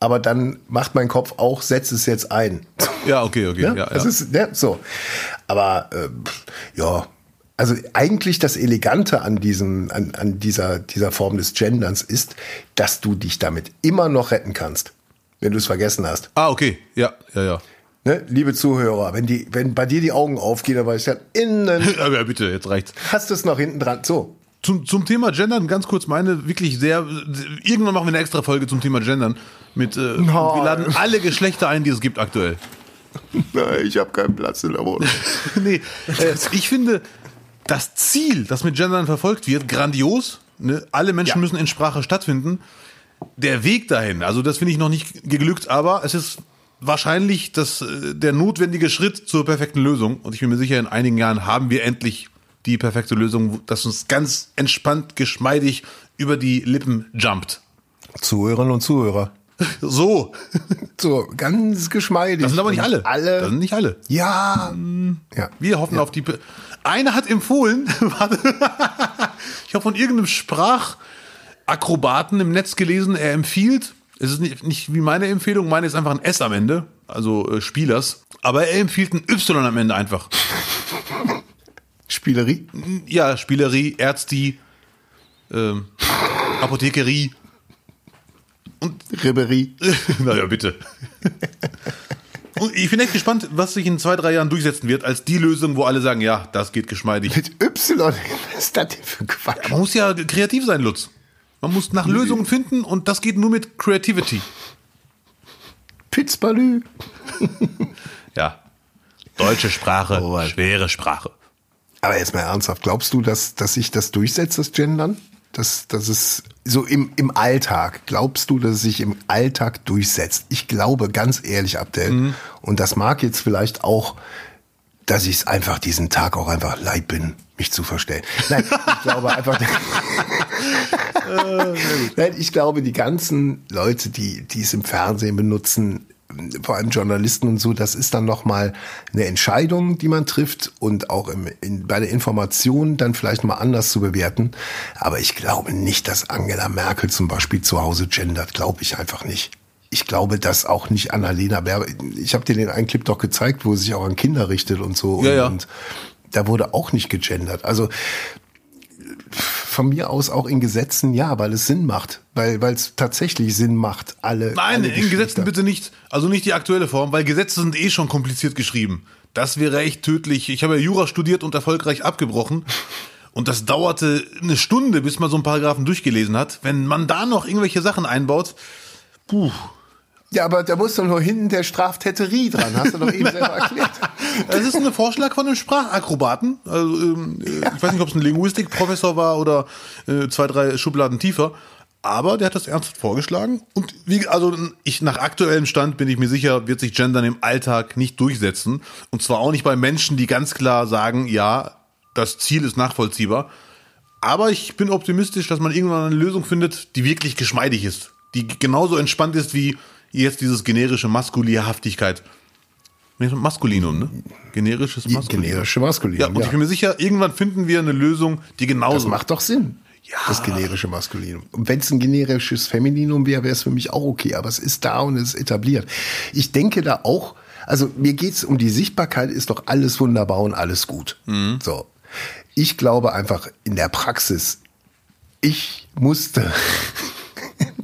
aber dann macht mein Kopf auch, setz es jetzt ein. ja, okay, okay. Ja, Ja, das ja. ist ja, so. Aber ähm, ja, also eigentlich das Elegante an diesem, an, an dieser, dieser Form des Genderns ist, dass du dich damit immer noch retten kannst, wenn du es vergessen hast. Ah, okay. Ja, ja, ja. Ne? Liebe Zuhörer, wenn die, wenn bei dir die Augen aufgehen, dann weiß ich ja, innen Aber ja, bitte, jetzt reicht's. hast du es noch hinten dran. So. Zum, zum Thema Gendern ganz kurz meine wirklich sehr. Irgendwann machen wir eine extra Folge zum Thema Gendern. Mit, äh, wir laden alle Geschlechter ein, die es gibt aktuell. Nein, ich habe keinen Platz in der Wohnung. nee, äh, ich finde das Ziel, das mit Gendern verfolgt wird, grandios. Ne? Alle Menschen Ja. müssen in Sprache stattfinden. Der Weg dahin, also das finde ich noch nicht geglückt, aber es ist wahrscheinlich das, äh, der notwendige Schritt zur perfekten Lösung. Und ich bin mir sicher, in einigen Jahren haben wir endlich die perfekte Lösung, das uns ganz entspannt, geschmeidig über die Lippen jumpt. Zuhörerinnen und Zuhörer. So, So, ganz geschmeidig. das sind aber nicht alle. Alle. Das sind nicht alle. ja. ja. Wir hoffen auf die. Pe- Einer hat empfohlen, warte, ich habe von irgendeinem Sprachakrobaten im Netz gelesen, er empfiehlt, es ist nicht, nicht wie meine Empfehlung, meine ist einfach ein S am Ende, also äh, Spielers, aber er empfiehlt ein Y am Ende einfach. Spielerie. Ja, Spielerie, Ärzti, ähm, Apothekerie. Und Ribery. naja, bitte. Und ich bin echt gespannt, was sich in zwei, drei Jahren durchsetzen wird, als die Lösung, wo alle sagen, ja, das geht geschmeidig. Mit Y. Was ist das denn für Quatsch? Man muss ja kreativ sein, Lutz. Man muss nach Lösungen finden und das geht nur mit Creativity. Pitzbalü. Ja. Deutsche Sprache, Oh, schwere Sprache. Aber jetzt mal ernsthaft, glaubst du, dass, dass sich das durchsetzt, das Gendern? Dass, dass es so im, im Alltag, glaubst du, dass es sich im Alltag durchsetzt? Ich glaube, ganz ehrlich, Abdel, und das mag jetzt vielleicht auch, dass ich es einfach diesen Tag auch einfach leid bin, mich zu verstellen. Nein, ich glaube einfach. Nein, ich glaube, die ganzen Leute, die, die es im Fernsehen benutzen, vor allem Journalisten und so, das ist dann nochmal eine Entscheidung, die man trifft und auch im, in, bei der Information dann vielleicht mal anders zu bewerten. Aber ich glaube nicht, dass Angela Merkel zum Beispiel zu Hause gendert, glaube ich einfach nicht. Ich glaube, dass auch nicht Annalena Baerbock, ich habe dir den einen Clip doch gezeigt, wo sie sich auch an Kinder richtet und so. Ja, und, ja. und da wurde auch nicht gegendert. Also von mir aus auch in Gesetzen, ja, weil es Sinn macht, weil weil es tatsächlich Sinn macht, alle. Nein, alle in Gesetzen bitte nicht. Also nicht die aktuelle Form, weil Gesetze sind eh schon kompliziert geschrieben. Das wäre echt tödlich. Ich habe ja Jura studiert und erfolgreich abgebrochen. Und das dauerte eine Stunde, bis man so einen Paragraphen durchgelesen hat. Wenn man da noch irgendwelche Sachen einbaut, puh. Ja, aber da muss doch nur hinten der Straftäterie dran, hast du doch eben selber erklärt. Das ist ein Vorschlag von einem Sprachakrobaten. Also, ähm, äh, ich weiß nicht, ob es ein Linguistikprofessor war oder äh, zwei, drei Schubladen tiefer. Aber der hat das ernsthaft vorgeschlagen. Und wie, also ich nach aktuellem Stand bin ich mir sicher, wird sich Gendern im Alltag nicht durchsetzen. Und zwar auch nicht bei Menschen, die ganz klar sagen, ja, das Ziel ist nachvollziehbar. Aber ich bin optimistisch, dass man irgendwann eine Lösung findet, die wirklich geschmeidig ist. Die genauso entspannt ist wie jetzt dieses generische Maskulierhaftigkeit. Maskulinum, ne? Generisches Maskulinum. Generische Maskulinum, Ja, und ja. ich bin mir sicher, irgendwann finden wir eine Lösung, die Das genauso. macht doch Sinn. Ja. Das generische Maskulinum. Und wenn es ein generisches Femininum wäre, wäre es für mich auch okay. Aber es ist da und es ist etabliert. Ich denke da auch, also mir geht's um die Sichtbarkeit, ist doch alles wunderbar und alles gut. So. Ich glaube einfach in der Praxis, ich musste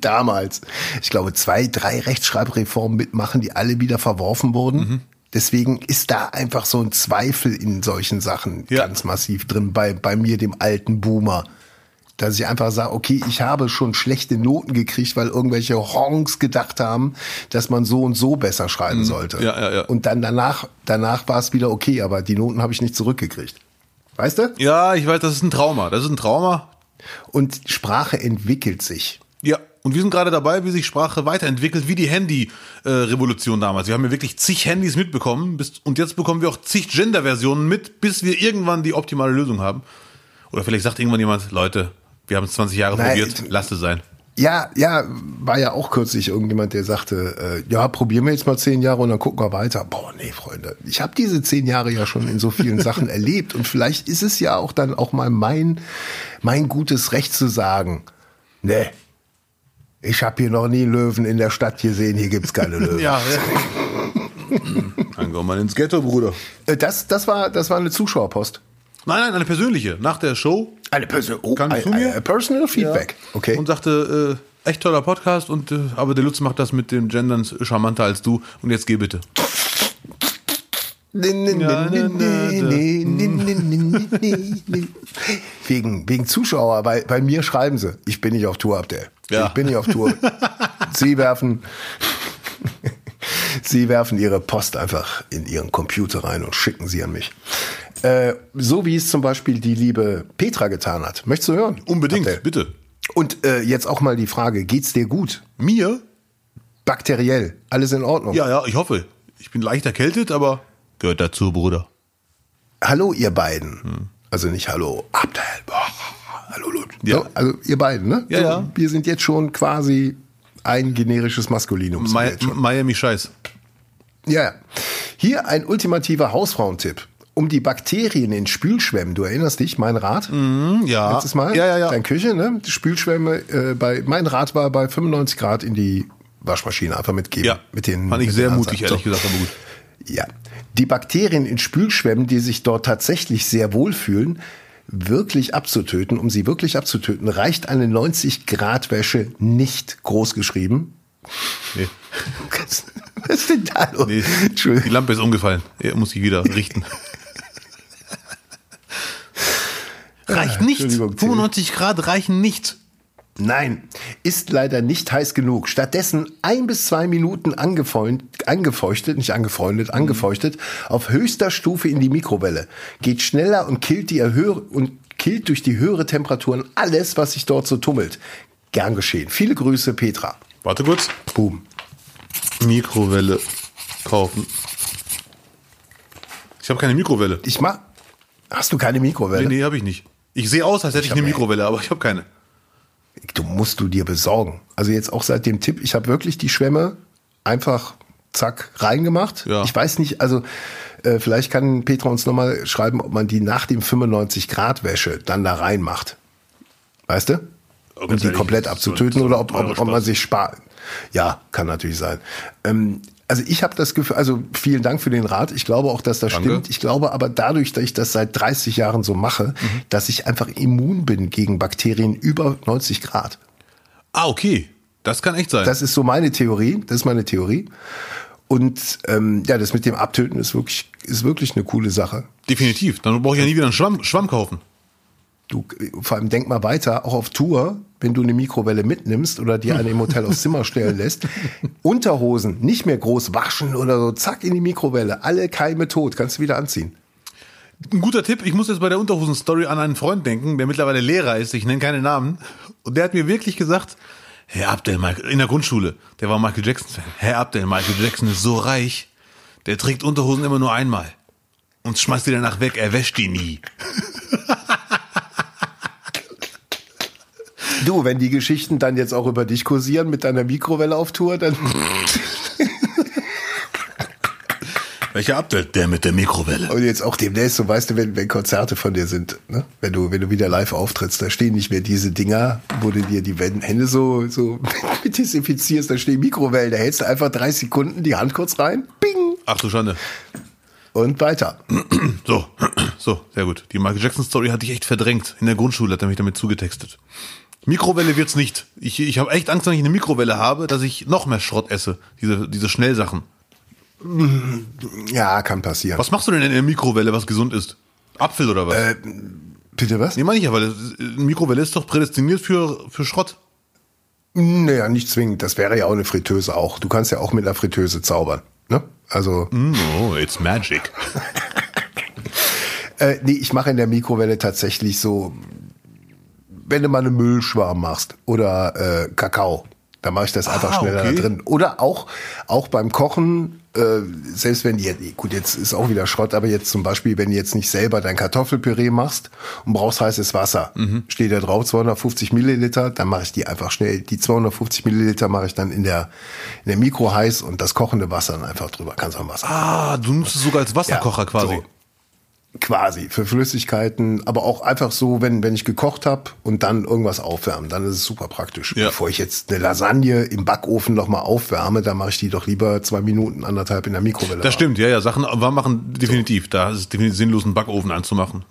damals, ich glaube, zwei, drei Rechtschreibreformen mitmachen, die alle wieder verworfen wurden. Deswegen ist da einfach so ein Zweifel in solchen Sachen Ja. ganz massiv drin, bei, bei mir, dem alten Boomer. Dass ich einfach sage, okay, ich habe schon schlechte Noten gekriegt, weil irgendwelche Honks gedacht haben, dass man so und so besser schreiben sollte. Mhm. Ja, ja, ja. Und dann danach, danach war es wieder okay, aber die Noten habe ich nicht zurückgekriegt. Weißt du? ja, ich weiß, das ist ein Trauma. Das ist ein Trauma. Und Sprache entwickelt sich. Ja, und wir sind gerade dabei, wie sich Sprache weiterentwickelt, wie die Handy-Revolution damals. Wir haben ja wirklich zig Handys mitbekommen bis, und jetzt bekommen wir auch zig Gender-Versionen mit, bis wir irgendwann die optimale Lösung haben. Oder vielleicht sagt irgendwann jemand, Leute, wir haben es 20 Jahre Nein, probiert, lasst es sein. Ja, ja, war ja auch kürzlich irgendjemand, der sagte, äh, ja, probieren wir jetzt mal zehn Jahre und dann gucken wir weiter. Boah, nee, Freunde, ich habe diese zehn Jahre ja schon in so vielen Sachen erlebt und vielleicht ist es ja auch dann auch mal mein, mein gutes Recht zu sagen, nee, ich habe hier noch nie einen Löwen in der Stadt gesehen, hier gibt's keine Löwen. Ja, Dann komm mal ins Ghetto, Bruder. Äh, Das, das, war, das war eine Zuschauerpost. Nein, nein, eine persönliche. Nach der Show Eine Person oh, Kam ein, zu mir? ein, ein Personal Feedback. Okay. und sagte, äh, echt toller Podcast, und äh, aber der Lutz macht das mit dem Gendern charmanter als du. Und jetzt geh bitte. Wegen, wegen Zuschauer, bei, bei mir schreiben sie, ich bin nicht auf Tour, Abdel. Ja. Ich bin nicht auf Tour. sie werfen, sie werfen ihre Post einfach in ihren Computer rein und schicken sie an mich. Äh, so wie es zum Beispiel die liebe Petra getan hat. Möchtest du hören? Unbedingt, Abdel? bitte. Und äh, jetzt auch mal die Frage, geht's dir gut? Mir? Bakteriell, alles in Ordnung? Ja, ja, ich hoffe. Ich bin leicht erkältet, aber gehört dazu, Bruder. Hallo, ihr beiden. Also nicht Hallo. Boah, hallo, Lutz. Ja. So, also ihr beiden, ne? Ja, ja. Wir sind jetzt schon quasi ein generisches Maskulinum. Mi. Miami Scheiß. Ja, ja. Hier ein ultimativer Hausfrauentipp. Um die Bakterien in Spülschwämmen, du erinnerst dich, mein Rat? Ja. Letztes Mal? Ja, ja, ja. Deine Küche, ne? Die Spülschwämme, äh, bei, mein Rat war bei 95 Grad in die Waschmaschine einfach mitgeben. Ja, mit den, fand ich sehr mutig, ehrlich gesagt, aber gut. Ja. Die Bakterien in Spülschwämmen, die sich dort tatsächlich sehr wohlfühlen, wirklich abzutöten, um sie wirklich abzutöten, reicht eine 90 Grad Wäsche nicht groß geschrieben. Nee. Was ist denn da los? Nee, die Lampe ist umgefallen. Er muss sie wieder richten. Reicht nicht. Entschuldigung, Till. 95 Grad reichen nicht. Nein, ist leider nicht heiß genug. Stattdessen ein bis zwei Minuten angefeuchtet, nicht angefreundet, angefeuchtet, auf höchster Stufe in die Mikrowelle. Geht schneller und killt die höhere und killt durch die höhere Temperaturen alles, was sich dort so tummelt. Gern geschehen. Viele Grüße, Petra. Warte kurz. Boom. Mikrowelle kaufen. Ich habe keine Mikrowelle. Ich mach. Hast du keine Mikrowelle? Nee, nee, habe ich nicht. Ich sehe aus, als hätte ich, hab eine Mikrowelle, aber ich habe keine. Du musst du dir besorgen. Also jetzt auch seit dem Tipp, ich habe wirklich die Schwämme einfach zack reingemacht. Ja. Ich weiß nicht, also äh, vielleicht kann Petra uns nochmal schreiben, ob man die nach dem 95 Grad Wäsche dann da reinmacht. Weißt du? Oh, Um die komplett so- abzutöten so oder ob, ob, ob man sich spart. Ja, kann natürlich sein. Ähm, also ich habe das Gefühl, also vielen Dank für den Rat. Ich glaube auch, dass das Danke. stimmt. Ich glaube aber dadurch, dass ich das seit 30 Jahren so mache, Mhm. dass ich einfach immun bin gegen Bakterien über 90 Grad. Ah, okay. Das kann echt sein. Das ist so meine Theorie. Das ist meine Theorie. Und ähm, ja, das mit dem Abtöten ist wirklich, ist wirklich eine coole Sache. Definitiv. Dann brauche ich ja nie wieder einen Schwamm, Schwamm kaufen. Du, vor allem denk mal weiter, auch auf Tour, wenn du eine Mikrowelle mitnimmst oder dir eine im Hotel aufs Zimmer stellen lässt, Unterhosen nicht mehr groß waschen oder so, zack in die Mikrowelle, alle Keime tot, kannst du wieder anziehen. Ein guter Tipp, ich muss jetzt bei der Unterhosen-Story an einen Freund denken, der mittlerweile Lehrer ist, ich nenne keine Namen. Und der hat mir wirklich gesagt, Herr Abdel, Michael- in der Grundschule, der war Michael Jackson-Fan. Herr Abdel, Michael Jackson ist so reich, der trägt Unterhosen immer nur einmal. Und schmeißt die danach weg, er wäscht die nie. Du, wenn die Geschichten dann jetzt auch über dich kursieren mit deiner Mikrowelle auf Tour, dann Welcher Abdel? Der mit der Mikrowelle. und jetzt auch demnächst, so weißt du, wenn, wenn Konzerte von dir sind, ne? wenn du wenn du wieder live auftrittst, da stehen nicht mehr diese Dinger, wo du dir die Hände so so desinfizierst, da stehen Mikrowellen, da hältst du einfach drei Sekunden die Hand kurz rein, bing Ach du Schande. und weiter. So, so, sehr gut. Die Michael Jackson Story hatte ich echt verdrängt. In der Grundschule hat er mich damit zugetextet. Mikrowelle wird's nicht. Ich, ich habe echt Angst, wenn ich eine Mikrowelle habe, dass ich noch mehr Schrott esse. Diese, diese Schnellsachen. Ja, kann passieren. Was machst du denn in der Mikrowelle, was gesund ist? Apfel oder was? Äh, Bitte was? nee, meine ich ja, weil eine Mikrowelle ist doch prädestiniert für, für Schrott. Naja, nicht zwingend. Das wäre ja auch eine Fritteuse auch. Du kannst ja auch mit einer Fritteuse zaubern. Ne? Also, Mm, Oh, it's magic. äh, nee, ich mache in der Mikrowelle tatsächlich so, wenn du mal eine Müllschwarm machst oder äh, Kakao, dann mache ich das einfach Ah, schneller okay. da drin. Oder auch, auch beim Kochen, äh, selbst wenn die, gut, jetzt ist auch wieder Schrott, aber jetzt zum Beispiel, wenn du jetzt nicht selber dein Kartoffelpüree machst und brauchst heißes Wasser, Mhm. steht da drauf 250 Milliliter, dann mache ich die einfach schnell. Die 250 Milliliter mache ich dann in der, in der Mikro heiß und das kochende Wasser dann einfach drüber. Kannst auch Wasser. Ah, du nutzt es sogar als Wasserkocher Ja, quasi. so. Quasi, für Flüssigkeiten, aber auch einfach so, wenn, wenn ich gekocht habe und dann irgendwas aufwärmen, dann ist es super praktisch. Ja. Bevor ich jetzt eine Lasagne im Backofen nochmal aufwärme, dann mache ich die doch lieber zwei Minuten, anderthalb in der Mikrowelle. Das stimmt, ja, ja, Sachen warm machen, definitiv. Da ist es definitiv sinnlos, einen Backofen anzumachen.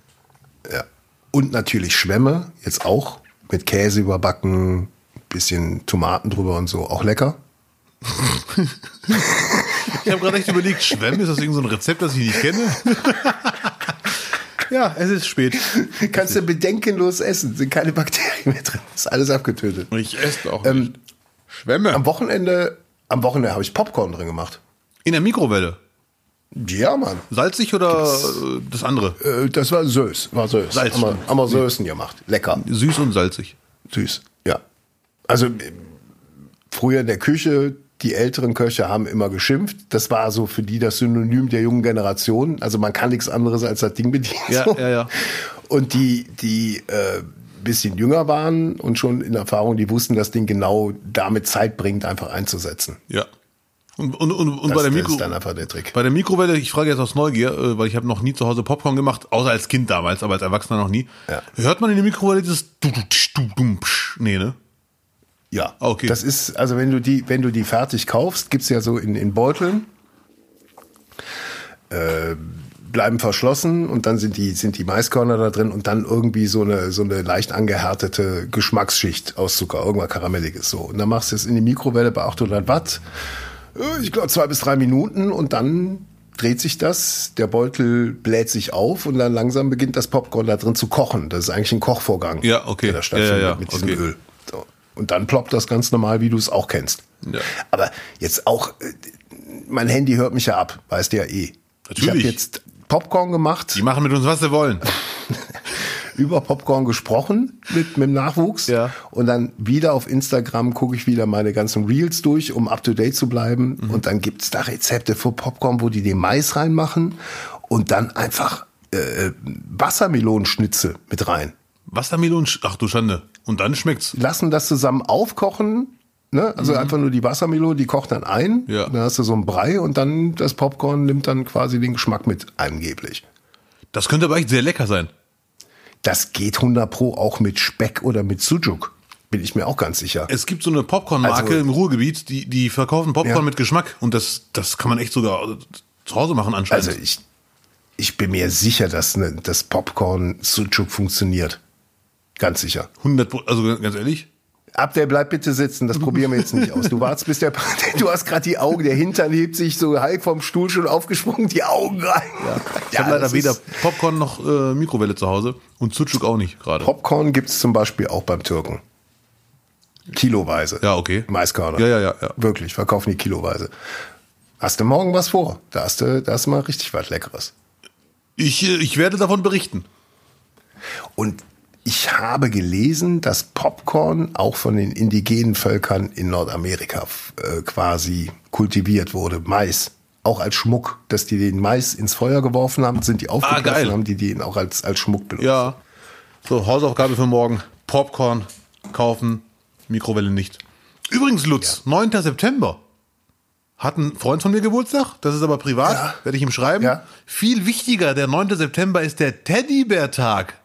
Ja. Und natürlich Schwämme, jetzt auch mit Käse überbacken, bisschen Tomaten drüber und so, auch lecker. Ich habe gerade echt überlegt, Schwemm, ist das irgend so ein Rezept, das ich nicht kenne? ja, es ist spät. Kannst du bedenkenlos essen, sind keine Bakterien mehr drin, ist alles abgetötet. Ich esse auch nicht. Schwämme. Am Wochenende, am Wochenende habe ich Popcorn drin gemacht. In der Mikrowelle. Ja, Mann. Salzig oder äh, das andere? Äh, Das war Sös, war Sös. Salz. Haben wir, haben wir Sösen gemacht. Lecker, Süß und salzig. süß. Ja. Also äh, früher in der Küche, die älteren Köche haben immer geschimpft. Das war so für die das Synonym der jungen Generation. Also man kann nichts anderes als das Ding bedienen. Ja, ja, ja. Und die, die äh, bisschen jünger waren und schon in Erfahrung, die wussten, das Ding genau damit Zeit bringt, einfach einzusetzen. Ja. Und, und, und, und Das, bei, der Mikro, ist dann einfach der Trick. bei der Mikrowelle, ich frage jetzt aus Neugier, äh, weil ich habe noch nie zu Hause Popcorn gemacht, außer als Kind damals, aber als Erwachsener noch nie. Ja. Hört man in der Mikrowelle dieses? Nee, ne? Ja, okay. Das ist, also wenn du die, wenn du die fertig kaufst, gibt's ja so in, in Beuteln. Äh, bleiben verschlossen und dann sind die, sind die Maiskörner da drin und dann irgendwie so eine, so eine leicht angehärtete Geschmacksschicht aus Zucker, irgendwas Karamelliges so. Und dann machst du es in die Mikrowelle bei 800 Watt, äh, ich glaube zwei bis drei Minuten und dann dreht sich das, der Beutel bläht sich auf und dann langsam beginnt das Popcorn da drin zu kochen. Das ist eigentlich ein Kochvorgang. Ja, okay. Der da stattfindet Ja, ja, ja. mit diesem Okay. Öl. So. Und dann ploppt das ganz normal, wie du es auch kennst. Ja. Aber jetzt auch, äh, mein Handy hört mich ja ab, weißt du ja eh. Ich habe Natürlich. jetzt Popcorn gemacht, Die machen mit uns, was sie wollen. über Popcorn gesprochen mit, mit dem Nachwuchs. Ja. Und dann wieder auf Instagram gucke ich wieder meine ganzen Reels durch, um up to date zu bleiben. Mhm. Und dann gibt's da Rezepte für Popcorn, wo die den Mais reinmachen und dann einfach äh, Wassermelonenschnitzel mit rein. Wassermelonen, ach du Schande. Und dann schmeckt's. Lassen das zusammen aufkochen. Ne? Also einfach nur die Wassermelone, die kocht dann ein. Mhm. Ja. Dann hast du so einen Brei und dann das Popcorn nimmt dann quasi den Geschmack mit, angeblich. Das könnte aber echt sehr lecker sein. Das geht 100 Pro auch mit Speck oder mit Sujuk. Bin ich mir auch ganz sicher. Es gibt so eine Popcorn-Marke Also- im Ruhrgebiet, die, die verkaufen Popcorn Ja. mit Geschmack. Und das, das kann man echt sogar zu Hause machen anscheinend. Also ich, ich bin mir sicher, dass ne, das Popcorn Sucuk funktioniert. Ganz sicher. 100, Pro- also ganz ehrlich. Abdel, bleib bitte sitzen, das probieren wir jetzt nicht aus. Du wartest, bis der, du hast gerade die Augen, der Hintern hebt sich so halb vom Stuhl schon aufgesprungen, die Augen rein. Ja, Ich habe leider weder Popcorn noch äh, Mikrowelle zu Hause und Sucuk auch nicht gerade. Popcorn gibt's zum Beispiel auch beim Türken. Kiloweise. Ja, okay. Maiskörner. Ja, ja, ja, ja. Wirklich, verkaufen die kiloweise. Hast du morgen was vor? Da hast du, da hast du mal richtig was Leckeres. Ich, äh, ich werde davon berichten. Und ich habe gelesen, dass Popcorn auch von den indigenen Völkern in Nordamerika äh, quasi kultiviert wurde. Mais. Auch als Schmuck. Dass die den Mais ins Feuer geworfen haben, sind die geil. aufgegriffen, haben die den auch als, als Schmuck benutzt. Ja. So, Hausaufgabe für morgen. Popcorn kaufen, Mikrowelle nicht. Übrigens, Lutz, 9. September. Hat ein Freund von mir Geburtstag, das ist aber privat, Ja. werde ich ihm schreiben. Ja. Viel wichtiger, der 9. September ist der Teddybär-Tag.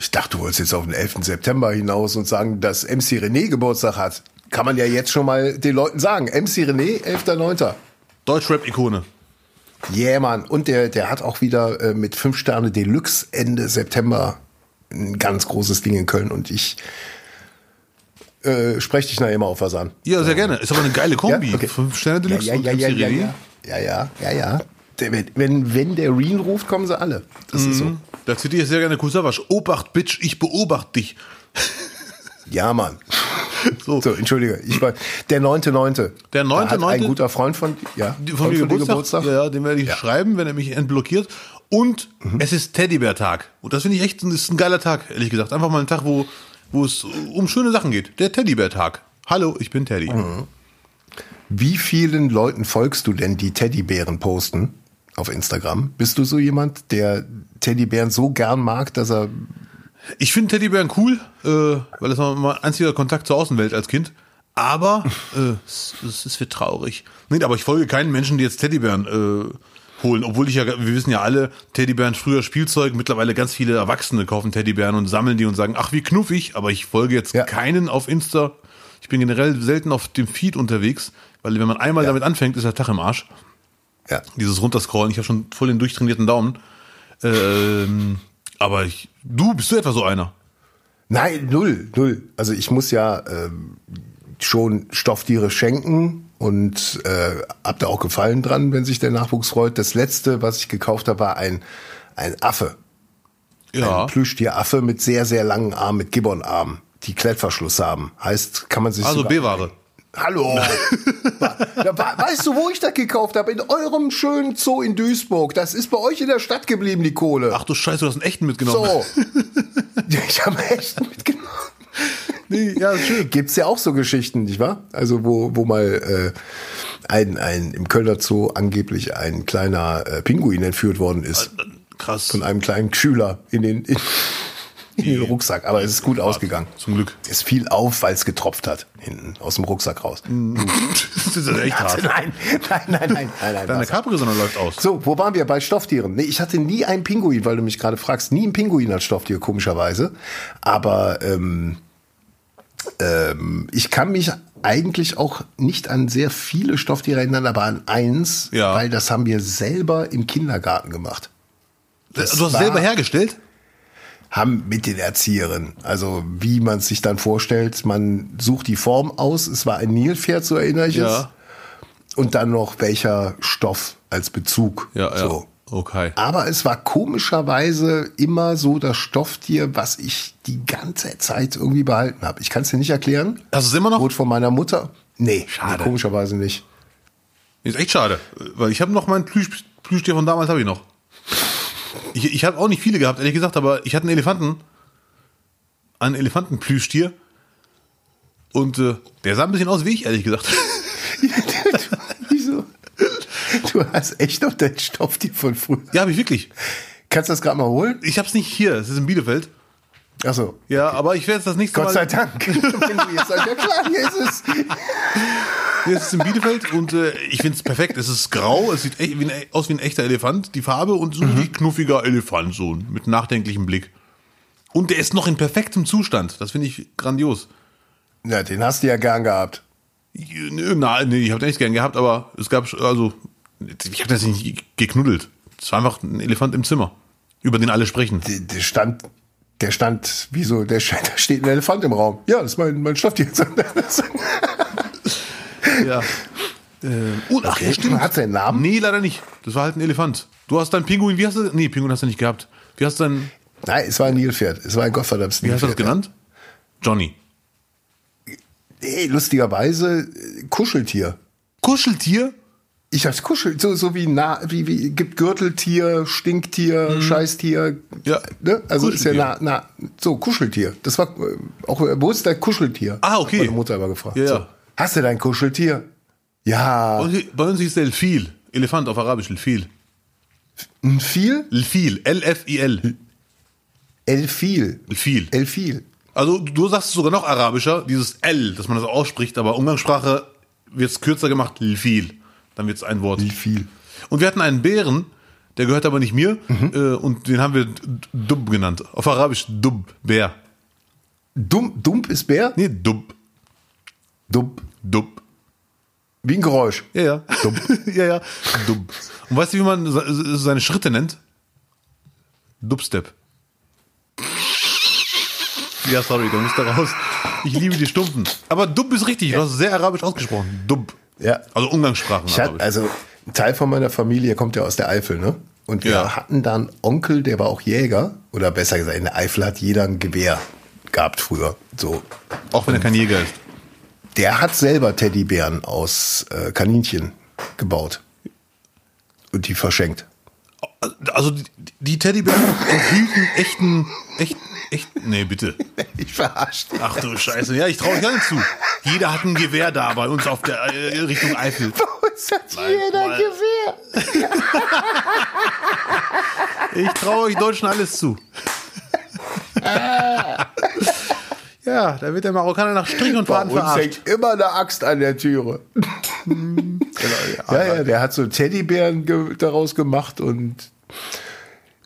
Ich dachte, du wolltest jetzt auf den 11. September hinaus und sagen, dass MC René Geburtstag hat. Kann man ja jetzt schon mal den Leuten sagen. MC René, 11.9. Deutschrap-Ikone. Yeah, Mann. Und der, der hat auch wieder äh, mit 5 Sterne Deluxe Ende September ein ganz großes Ding in Köln. Und ich äh, spreche dich nachher mal auf was an. Ja, sehr gerne. Ist aber eine geile Kombi. Ja, okay. Fünf Sterne Deluxe ja, ja, und ja, MC ja, René. ja, ja, ja, ja, ja. Der, wenn, wenn der Reen ruft, kommen sie alle. Das ist so. Mhm. Da zitiere ich sehr gerne Kusawasch. Obacht, Bitch, ich beobachte dich. Ja, Mann. So. So, entschuldige. Ich war, der 9.9. Der Da hat 9.9.. ein guter Freund von, ja, Von mir dir Geburtstag, Ja, ja, den werde ich schreiben, wenn er mich entblockiert. Und Mhm. es ist Teddybär-Tag. Und das finde ich echt, das ist ein geiler Tag, ehrlich gesagt. Einfach mal ein Tag, wo, wo es um schöne Sachen geht. Der Teddybär-Tag. Hallo, ich bin Teddy. Mhm. Wie vielen Leuten folgst du denn, die Teddybären posten auf Instagram? Bist du so jemand, der Teddybären so gern mag, dass er Ich finde Teddybären cool, äh, weil das war mein einziger Kontakt zur Außenwelt als Kind. Aber äh, es, es wird traurig. Nee, aber ich folge keinen Menschen, die jetzt Teddybären äh, holen. Obwohl ich ja, wir wissen ja alle, Teddybären früher Spielzeug, mittlerweile ganz viele Erwachsene kaufen Teddybären und sammeln die und sagen, ach wie knuffig, aber ich folge jetzt Ja. keinen auf Insta. Ich bin generell selten auf dem Feed unterwegs, weil wenn man einmal damit anfängt, ist der Tag im Arsch. Ja, Dieses Runterscrollen, ich habe schon voll den durchtrainierten Daumen. Ähm, aber ich, du bist du etwa so einer? Nein, null, null. Also ich muss ja ähm, schon Stofftiere schenken und äh, hab da auch Gefallen dran, wenn sich der Nachwuchs freut. Das letzte, was ich gekauft habe, war ein, ein Affe. Ja. Ein Plüschtieraffe mit sehr, sehr langen Armen, mit Gibbonarmen, die Klettverschluss haben. Heißt, kann man sich Also B-Ware. Hallo. Weißt du, wo ich das gekauft habe? In eurem schönen Zoo in Duisburg. Das ist bei euch in der Stadt geblieben, die Kohle. Ach du Scheiße, du hast einen echten mitgenommen. so. Ja, ich habe echt mitgenommen. Nee, ja, schön. Gibt's ja auch so Geschichten, nicht wahr? Also wo, wo mal äh, ein, ein im Kölner Zoo angeblich ein kleiner äh, Pinguin entführt worden ist Krass. von einem kleinen Schüler in den, in den Rucksack. Aber es ist gut ausgegangen. Zum Glück. Es fiel auf, weil es getropft hat hinten aus dem Rucksack raus. Das ist ja echt hart. Nein, nein, nein, nein, nein, nein. Deine Wasser. Capri-Sonne läuft aus. So, wo waren wir? Bei Stofftieren. Nee, ich hatte nie einen Pinguin, weil du mich gerade fragst. Nie einen Pinguin als Stofftier, komischerweise. Aber ähm, ähm, ich kann mich eigentlich auch nicht an sehr viele Stofftiere erinnern, aber an eins, Ja. weil das haben wir selber im Kindergarten gemacht. Das du hast es war- selber hergestellt? Haben mit den Erzieherinnen. Also wie man es sich dann vorstellt, man sucht die Form aus. Es war ein Nilpferd, so erinnere ich es. Und dann noch welcher Stoff als Bezug. Ja, ja. So. Okay. Aber es war komischerweise immer so das Stofftier, was ich die ganze Zeit irgendwie behalten habe. Ich kann es dir nicht erklären. Hast du es immer noch? Wurde von meiner Mutter. Nee, Schade. nee, komischerweise nicht. Ist echt schade, weil ich habe noch mein Plüsch, Plüschtier von damals habe ich noch. Ich, ich habe auch nicht viele gehabt, ehrlich gesagt, aber ich hatte einen Elefanten, einen Elefantenplüschtier und äh, der sah ein bisschen aus wie ich, ehrlich gesagt. Wieso? Du hast echt noch dein Stofftier von früher. ja, habe ich wirklich. Kannst du das gerade mal holen? Ich habe es nicht hier, es ist in Bielefeld. Achso. Ja, aber ich werde es das nächste Gott Mal. sei Dank. Wenn du jetzt sagst, ja klar, hier ist es. Hier ist es in Bielefeld und äh, ich finde es perfekt. Es ist grau, es sieht echt wie ein, aus wie ein echter Elefant, die Farbe und so ein richtig knuffiger Elefant, so mit nachdenklichem Blick. Und der ist noch in perfektem Zustand. Das finde ich grandios. Ja, den hast du ja gern gehabt. Nö, Nein, nee, ich habe den echt gern gehabt, aber es gab, also, ich habe das nicht geknuddelt. Es war einfach ein Elefant im Zimmer, über den alle sprechen. Der, der stand, der stand, wieso, der, da steht ein Elefant im Raum. Ja, das ist mein, mein Stofftier. Ja. Äh, und, ach, ja, stimmt. Hat seinen Namen? Nee, leider nicht. Das war halt ein Elefant. Du hast deinen Pinguin, wie hast du, nee, Pinguin hast du nicht gehabt. Wie hast du dein, Nein, es war ein Nilpferd. Es war ein gottverdammtes wie hast du das Nilpferd. genannt? Johnny. Nee, lustigerweise äh, Kuscheltier. Kuscheltier? Ich hab's Kuschel, so, so wie, na, wie, wie, gibt Gürteltier, Stinktier, Scheißtier. Mhm. Ja, Ne? Also ist ja na, na, so, Kuscheltier. Das war, äh, auch, äh, wo ist dein Kuscheltier? Ah, okay. Hat Meine Mutter immer gefragt. Ja, ja. So, Hast du dein Kuscheltier? Ja. Bei uns- hieß der Elfil. Elefant auf Arabisch, Elfil. Ein viel? Elfil, L-F-I-L. Elfil. Elfil. Elfil. Also du sagst es sogar noch arabischer, dieses L, dass man das ausspricht, aber Umgangssprache wird es kürzer gemacht, Lfil. Dann wird es ein Wort. Elfil. Und wir hatten einen Bären, der gehört aber nicht mir, Mhm. äh, und den haben wir Dub genannt. Auf Arabisch Dub, Bär. Dumm, Dump ist Bär? Nee, Dub, Dump. Dub. Wie ein Geräusch. Ja, ja. Dub. ja, ja. Dub. Und weißt du, wie man se- seine Schritte nennt? Dubstep. Ja, sorry, da musst du raus. Ich liebe die Stumpfen. Aber Dub ist richtig, du hast sehr arabisch ausgesprochen. Dub. Ja. Also Umgangssprachen. Ich hatte, also ein Teil von meiner Familie kommt ja aus der Eifel, ne? Und wir Ja. hatten da einen Onkel, der war auch Jäger. Oder besser gesagt, in der Eifel hat jeder ein Gewehr gehabt früher. So. Auch wenn er kein Jäger ist. Der hat selber Teddybären aus äh, Kaninchen gebaut. Und die verschenkt. Also die, die Teddybären enthielten echten, echt, echt, nee, bitte. Ich verarsche dich. Ach du Scheiße, ja, ich traue euch gar nicht zu. Jeder hat ein Gewehr da bei uns auf der äh, Richtung Eifel. Uns hat jeder mal. Gewehr. Ich traue euch Deutschen alles zu. Ja, da wird der Marokkaner nach Strich und Faden verarscht. hängt immer eine Axt an der Türe. ja, ja, der hat so Teddybären ge daraus gemacht und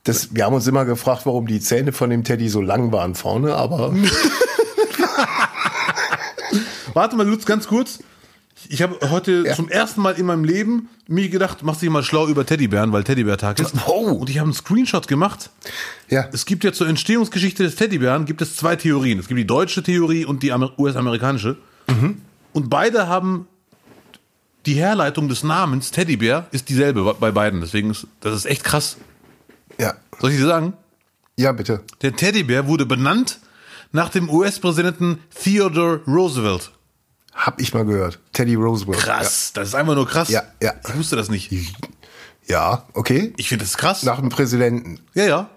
das, wir haben uns immer gefragt, warum die Zähne von dem Teddy so lang waren vorne, aber Warte mal, Lutz, ganz kurz. Ich habe heute Ja. zum ersten Mal in meinem Leben mir gedacht, mach dich mal schlau über Teddybären, weil Teddybär-Tag ist. Oh. Und ich habe einen Screenshot gemacht. ja, Es gibt ja zur Entstehungsgeschichte des Teddybären gibt es zwei Theorien. Es gibt die deutsche Theorie und die Amer- US-amerikanische. Und beide haben die Herleitung des Namens Teddybär ist dieselbe bei beiden. Deswegen ist das ist echt krass. ja, Soll ich dir sagen? ja, bitte. Der Teddybär wurde benannt nach dem US-Präsidenten Theodore Roosevelt. Hab ich mal gehört. Teddy Roosevelt. Krass, das ist einfach nur krass. Ja, ja. Ich wusste das nicht. Ja, ja okay. Ich finde das krass. Nach dem Präsidenten. ja, ja.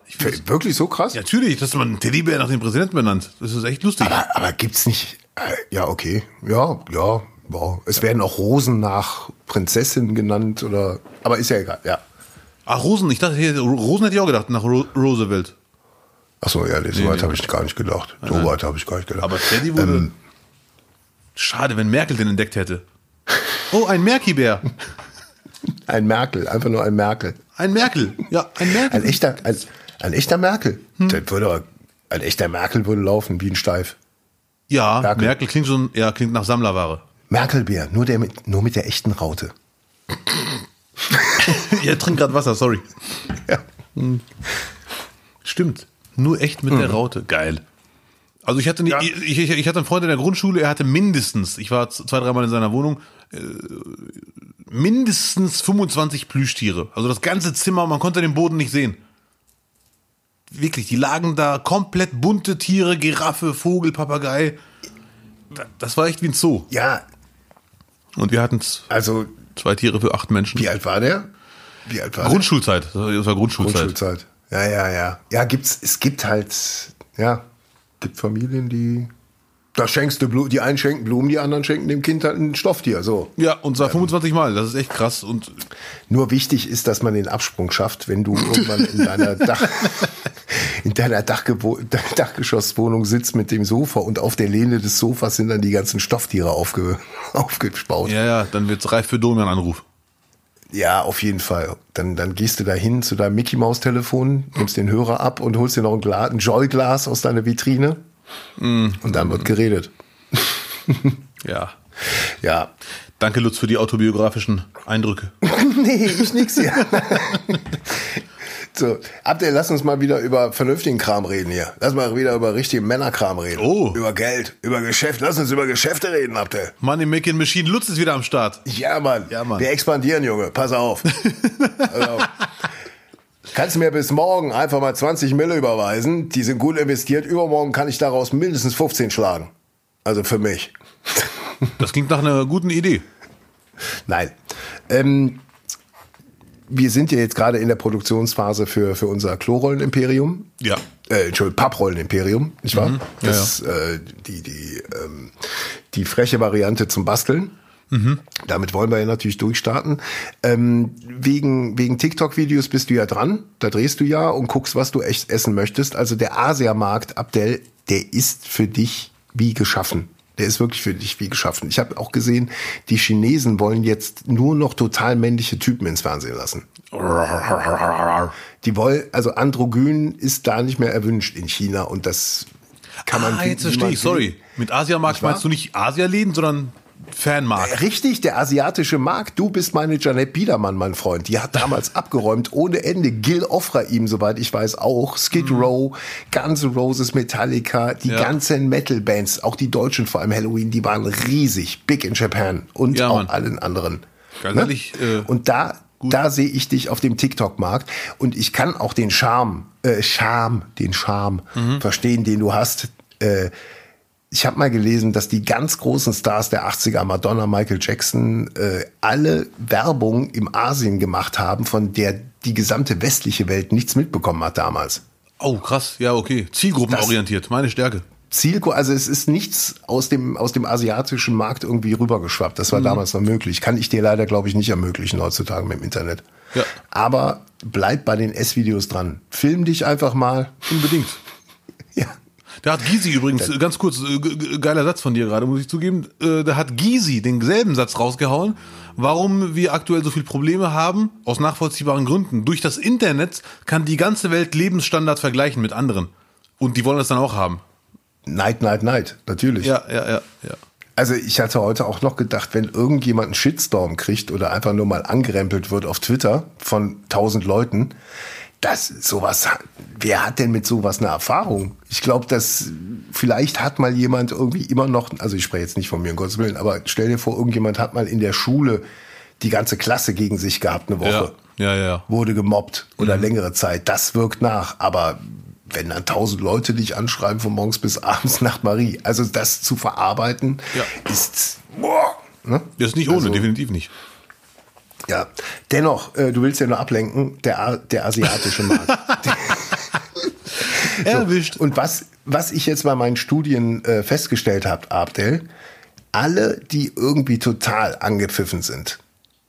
Wirklich so krass? Ja, natürlich, dass man einen Teddybär nach dem Präsidenten benannt. Das ist echt lustig. Aber, aber gibt's nicht. Äh, ja, okay. Ja, ja. Wow. Es werden auch Rosen nach Prinzessinnen genannt oder. Aber ist ja egal, ja. Ach, Rosen, ich dachte, Rosen hätte ich auch gedacht, nach Ro Roosevelt. Achso, ja, nee, so weit nee. habe ich gar nicht gedacht. So weit habe ich gar nicht gedacht. Aber Teddy wurde. Ähm. Schade, wenn Merkel den entdeckt hätte. Oh, ein Merki-Bär. Ein Merkel, einfach nur ein Merkel. Ein Merkel. Ja, ein Merkel. Ein echter, ein, ein echter Merkel. Hm. Das würde, ein echter Merkel würde laufen wie ein Steif. ja, Merkel. Merkel klingt schon, ja, klingt nach Sammlerware. Merkelbär, nur, der mit, nur mit der echten Raute. Ihr trinkt gerade Wasser, sorry. Ja. Stimmt. Nur echt mit der Raute. Geil. Also ich hatte, Ja. ich, ich, ich hatte einen Freund in der Grundschule, er hatte mindestens, ich war zwei, dreimal in seiner Wohnung, äh, mindestens 25 Plüschtiere. Also das ganze Zimmer, man konnte den Boden nicht sehen. Wirklich, die lagen da komplett bunte Tiere, Giraffe, Vogel, Papagei. Da- Das war echt wie ein Zoo. Ja, Und wir hatten also, zwei Tiere für acht Menschen. wie alt war der? Wie alt war der? Grundschulzeit. War- das war Grundschulzeit. Grundschulzeit. Ja, ja, ja. Ja, gibt's, es gibt halt, ja, gibt Familien, die, da schenkst du Blumen, die einen schenken Blumen, die anderen schenken dem Kind halt ein Stofftier, so. Ja, und zwar 25 Mal. Das ist echt krass. Und Nur wichtig ist, dass man den Absprung schafft, wenn du irgendwann in deiner Dach, in deiner Dachgeschosswohnung sitzt mit dem Sofa und auf der Lehne des Sofas sind dann die ganzen Stofftiere aufge aufgespaut. ja, ja, dann wird's reif für Domian-Anruf. Ja, auf jeden Fall. Dann, dann gehst du da hin zu deinem Mickey Maus Telefon, nimmst den Hörer ab und holst dir noch ein, Glas, ein Joy-Glas aus deiner Vitrine. Und dann wird geredet. Ja. Ja. Danke, Lutz, für die autobiografischen Eindrücke. nee, ich nix hier. so, Abdel, lass uns mal wieder über vernünftigen Kram reden hier. Lass mal wieder über richtigen Männerkram reden. Oh. Über Geld, über Geschäft. Lass uns über Geschäfte reden, Abdel. Money Making Machine Lutz ist wieder am Start. Ja, Mann. Ja, Mann. Wir expandieren, Junge. Pass auf. Pass auf. Kannst du mir bis morgen einfach mal 20 Mille überweisen? Die sind gut investiert. Übermorgen kann ich daraus mindestens 15 schlagen. Also für mich. Das klingt nach einer guten Idee. Nein. Ähm, wir sind ja jetzt gerade in der Produktionsphase für, für unser Klorollen-Imperium. Ja. Äh, Entschuldigung, Papprollen-Imperium, nicht wahr? Mhm. Ja, das ist äh, die, die, ähm, die freche Variante zum Basteln. Mhm. Damit wollen wir ja natürlich durchstarten. Ähm, wegen wegen TikTok-Videos bist du ja dran. Da drehst du ja und guckst, was du echt essen möchtest. Also der Asiamarkt, Abdel, der ist für dich wie geschaffen. Der ist wirklich für dich wie geschaffen. Ich habe auch gesehen, die Chinesen wollen jetzt nur noch total männliche Typen ins Fernsehen lassen. Die wollen, also Androgyn ist da nicht mehr erwünscht in China und das kann man. ah, jetzt verstehe ich, sorry. Mit Asiamarkt meinst du nicht Asialäden, sondern Fanmarkt. Richtig, der asiatische Markt. Du bist meine Janet Biedermann, mein Freund. Die hat damals abgeräumt ohne Ende. Gil Ofraim, soweit ich weiß, auch. Skid Row, Guns N' Roses, Metallica, die Mhm. Ja. ganzen Metal-Bands, auch die deutschen, vor allem Halloween, die waren riesig. Big in Japan und Ja, auch Mann. allen anderen. Ganz Ne? ehrlich, äh, und da, da sehe ich dich auf dem TikTok-Markt und ich kann auch den Charme, äh, Charme, den Charme Mhm. verstehen, den du hast. Äh, ich habe mal gelesen, dass die ganz großen Stars der 80er, Madonna, Michael Jackson, äh, alle Werbung im Asien gemacht haben, von der die gesamte westliche Welt nichts mitbekommen hat damals. Oh, krass. Ja, okay. Zielgruppenorientiert. Meine Stärke. Zielko, also es ist nichts aus dem, aus dem asiatischen Markt irgendwie rübergeschwappt. Mhm. Das war damals noch möglich. Kann ich dir leider, glaube ich, nicht ermöglichen heutzutage mit dem Internet. Ja. Aber bleib bei den S-Videos dran. Film dich einfach mal. Unbedingt. Da hat Gysi übrigens, ganz kurz, äh, ge- ge- geiler Satz von dir gerade, muss ich zugeben. Äh, Da hat Gysi denselben Satz rausgehauen, warum wir aktuell so viele Probleme haben, aus nachvollziehbaren Gründen. Durch das Internet kann die ganze Welt Lebensstandard vergleichen mit anderen. Und die wollen das dann auch haben. Night, Night, Night. Natürlich. Ja, ja, ja, ja. Also ich hatte heute auch noch gedacht, wenn irgendjemand einen Shitstorm kriegt oder einfach nur mal angerempelt wird auf Twitter von tausend Leuten, das sowas, wer hat denn mit sowas eine Erfahrung? Ich glaube, dass vielleicht hat mal jemand irgendwie immer noch, also ich spreche jetzt nicht von mir, um Gottes Willen, aber stell dir vor, irgendjemand hat mal in der Schule die ganze Klasse gegen sich gehabt eine Woche. Ja, ja, ja. Wurde gemobbt oder längere Zeit. Das wirkt nach. Aber wenn dann tausend Leute dich anschreiben von morgens bis abends nach Marie, also das zu verarbeiten, Ja. ist boah, ne? Das ist nicht ohne, Also- definitiv nicht. Ja, dennoch, äh, du willst ja nur ablenken, der, A- der asiatische Markt. Erwischt. Und was, was ich jetzt bei meinen Studien äh, festgestellt habe, Abdel, alle, die irgendwie total angepfiffen sind,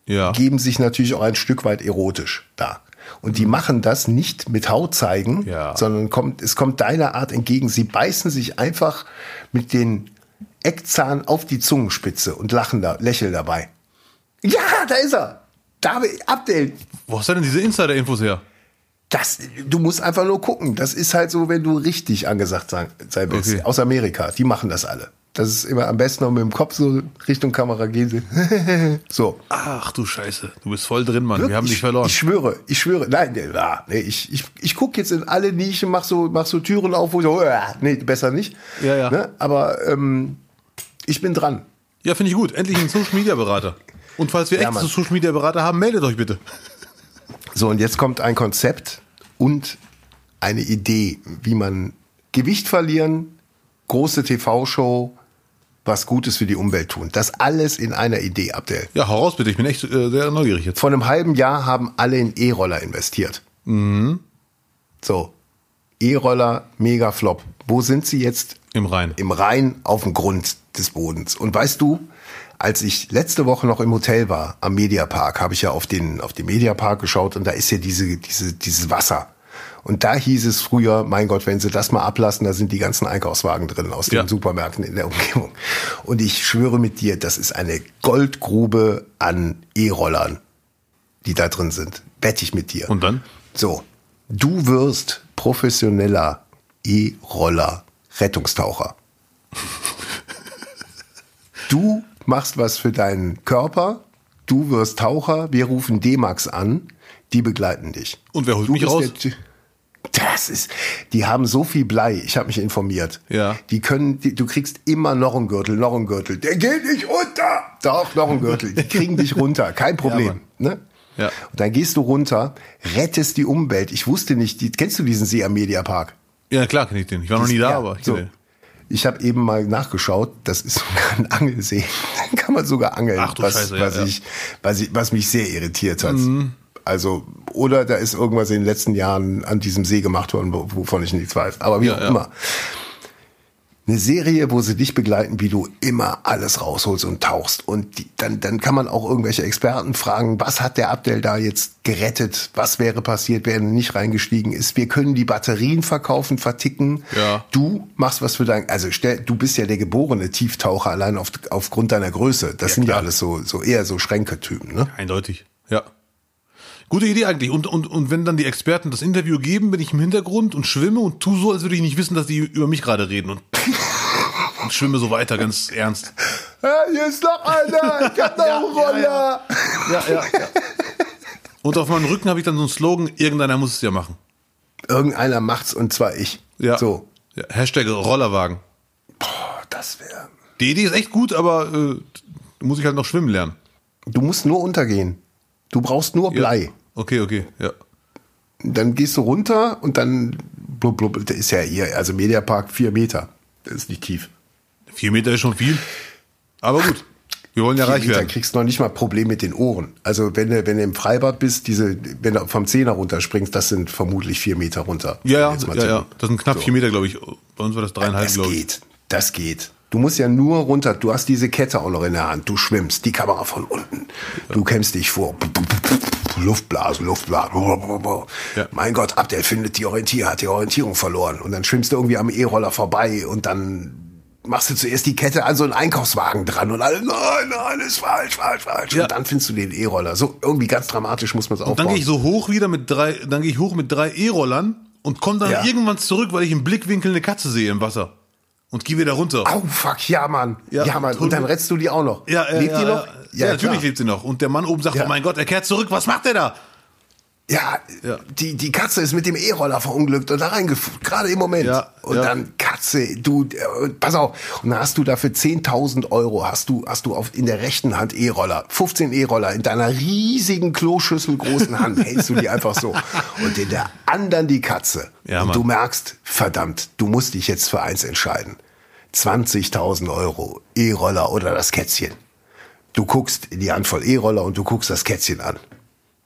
Ja. geben sich natürlich auch ein Stück weit erotisch da. Und die machen das nicht mit Haut zeigen, Ja. sondern kommt, es kommt deiner Art entgegen. Sie beißen sich einfach mit den Eckzahn auf die Zungenspitze und lachen da, lächeln dabei. Ja, da ist er. David Abdel. Wo hast du denn diese Insider-Infos her? Das, du musst einfach nur gucken. Das ist halt so, wenn du richtig angesagt sein, sein willst. Okay. Aus Amerika. Die machen das alle. Das ist immer am besten noch mit dem Kopf so Richtung Kamera gehen. so. Ach du Scheiße, du bist voll drin, Mann. Wir haben dich verloren. Ich schwöre, ich schwöre. Nein, nee, ah, nee ich, ich, ich gucke jetzt in alle Nischen, mach so, mach so Türen auf, wo so, ah, nee, besser nicht. Ja, ja. Ne? Aber ähm, ich bin dran. Ja, finde ich gut. Endlich ein Social Media Berater. Und falls wir Ja, extra Mann. Social Media Berater haben, meldet euch bitte. So, und jetzt kommt ein Konzept und eine Idee, wie man Gewicht verlieren, große TV-Show, was Gutes für die Umwelt tun. Das alles in einer Idee, Abdel. Ja, hau raus bitte. Ich bin echt äh, sehr neugierig jetzt. Vor einem halben Jahr haben alle in E-Roller investiert. So, E-Roller, mega Flop. Wo sind sie jetzt? Im Rhein. Im Rhein auf dem Grund des Bodens. Und weißt du, als ich letzte Woche noch im Hotel war, am Mediapark, habe ich ja auf den, auf den Mediapark geschaut und da ist ja diese, diese, dieses Wasser. Und da hieß es früher, mein Gott, wenn sie das mal ablassen, da sind die ganzen Einkaufswagen drin aus den Ja. Supermärkten in der Umgebung. Und ich schwöre mit dir, das ist eine Goldgrube an E-Rollern, die da drin sind. Wette ich mit dir. Und dann? So, du wirst professioneller E-Roller Rettungstaucher. Du machst was für deinen Körper, du wirst Taucher, wir rufen D-Max an, die begleiten dich. Und wer holt Du mich raus? das ist, die haben so viel Blei. Ich habe mich informiert. Ja. Die können, die, du kriegst immer noch einen Gürtel, noch einen Gürtel. Der geht nicht runter. Doch, noch einen Gürtel. Die kriegen dich runter. Kein Problem. ne? Ja. Und dann gehst du runter, rettest die Umwelt. Ich wusste nicht, die, kennst du diesen See am Mediapark? Ja, klar kenne ich den. Ich war noch nie da, Ja, aber ich so. den. Ich habe eben mal nachgeschaut, das ist sogar ein Angelsee. Dann kann man sogar angeln, Ach was, Scheiße, was, ja. Ich, was, ich, was mich sehr irritiert hat. Also, oder da ist irgendwas in den letzten Jahren an diesem See gemacht worden, wo- wovon ich nichts weiß. Aber wie Ja, auch ja. immer. Eine Serie, wo sie dich begleiten, wie du immer alles rausholst und tauchst. Und die, dann, dann kann man auch irgendwelche Experten fragen, was hat der Abdel da jetzt gerettet? Was wäre passiert, wenn er nicht reingestiegen ist? Wir können die Batterien verkaufen, verticken. Ja. Du machst was für dein, also stell, du bist ja der geborene Tieftaucher allein auf, aufgrund deiner Größe. Das sind ja klar. alles so, so eher so Schränketypen, ne? Eindeutig. Ja. Gute Idee eigentlich. Und, und, und wenn dann die Experten das Interview geben, bin ich im Hintergrund und schwimme und tu so, als würde ich nicht wissen, dass die über mich gerade reden und, und schwimme so weiter, ganz ernst. Ja, hier ist noch einer, ich hab noch einen Roller. Ja, ja, ja. Und auf meinem Rücken habe ich dann so einen Slogan, irgendeiner muss es ja machen. Irgendeiner macht's und zwar ich. Ja. So. Ja, Hashtag Rollerwagen. Boah, das wäre. Die Idee ist echt gut, aber äh, muss ich halt noch schwimmen lernen. Du musst nur untergehen. Du brauchst nur Ja. Blei. Okay, okay, ja. Dann gehst du runter und dann blub, blub, der ist ja hier, also Mediapark vier Meter. Das ist nicht tief. Vier Meter ist schon viel. Aber gut. Wir wollen ja Vier reich Meter werden. kriegst du noch nicht mal Problem mit den Ohren. Also wenn du, wenn du im Freibad bist, diese, wenn du vom Zehner runterspringst, das sind vermutlich vier Meter runter. Ja, ja, ja, ja. Das sind knapp So. vier Meter, glaube ich. Bei uns war das dreieinhalb, Das glaube ich. geht. Das geht. Du musst ja nur runter. Du hast diese Kette auch noch in der Hand. Du schwimmst. Die Kamera von unten. Du kämpfst dich vor. Luftblasen, Luftblasen. Ja. Mein Gott, Abdel findet die Orientierung, hat die Orientierung verloren. Und dann schwimmst du irgendwie am E-Roller vorbei und dann machst du zuerst die Kette an so einen Einkaufswagen dran und alle, nein, nein, ist falsch, falsch, falsch. Ja. Und dann findest du den E-Roller. So irgendwie ganz dramatisch muss man es Und dann aufbauen. gehe ich so hoch wieder mit drei, dann gehe ich hoch mit drei E-Rollern und komme dann Ja. irgendwann zurück, weil ich im Blickwinkel eine Katze sehe im Wasser. Und gehe wieder runter. Au, fuck, ja, Mann. Ja, Ja, Mann. Und dann rettest du die auch noch. Ja, ja, Lebt ja, die noch? Ja, ja natürlich klar. lebt sie noch. Und der Mann oben sagt, oh mein Gott, er kehrt zurück, was macht er da? Ja, Ja. Die, die Katze ist mit dem E-Roller verunglückt und da reingefunden, gerade im Moment. Ja, und ja. dann Katze, du, äh, pass auf. Und dann hast du dafür 10.000 Euro, hast du, hast du auf, in der rechten Hand E-Roller, 15 E-Roller, in deiner riesigen Kloschüssel großen Hand hältst du die einfach so. Und in der anderen die Katze. Ja, und Mann. du merkst, verdammt, du musst dich jetzt für eins entscheiden. 20.000 Euro, E-Roller oder das Kätzchen. Du guckst in die Handvoll E-Roller und du guckst das Kätzchen an.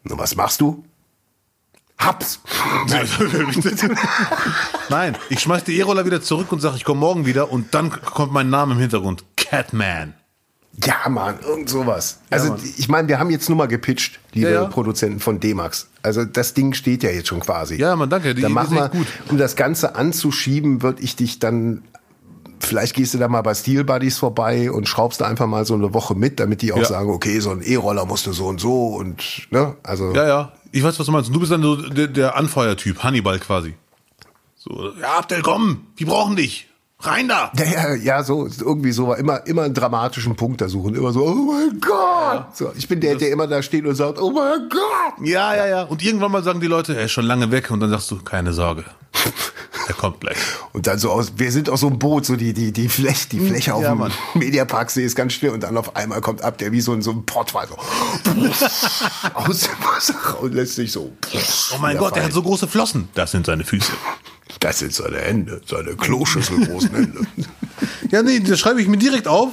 Und was machst du? Hab's. Nein, ich schmeiß die E-Roller wieder zurück und sage, ich komme morgen wieder und dann kommt mein Name im Hintergrund. Catman. Ja, Mann, irgend sowas. Also Mann. ich meine, wir haben jetzt nur mal gepitcht, liebe Ja, ja. Produzenten von D-Max. Also das Ding steht ja jetzt schon quasi. Ja, Mann, danke, die Dann mach mal, gut. um das Ganze anzuschieben, würde ich dich dann, vielleicht gehst du da mal bei Steel Buddies vorbei und schraubst da einfach mal so eine Woche mit, damit die auch Ja. sagen, okay, so ein E-Roller musst du so und so und, ne, also. Ja, ja. Ich weiß, was du meinst. Du bist dann so der, der Anfeuertyp, Hannibal quasi. So, ja, Abdel, komm, die brauchen dich. Rein da! Ja, ja, ja, so, irgendwie so, immer, immer einen dramatischen Punkt da suchen. Immer so, oh mein Gott! So, ich bin der, der immer da steht und sagt, oh mein Gott! Ja, ja, ja. Und irgendwann mal sagen die Leute, er ist schon lange weg. Und dann sagst du, keine Sorge. Er kommt gleich. Und dann so aus, wir sind aus so einem Boot, so die, die, die Fläche, die Fläche auf Ja, dem Mann. Mediaparksee ist ganz still und dann auf einmal kommt ab, der wie so ein, so ein Pottwal so aus dem Wasser und lässt sich so. Oh mein Gott, er hat so große Flossen. Das sind seine Füße. Das sind seine Hände, seine Kloschüsselgroßen Hände. Ja, nee, das schreibe ich mir direkt auf.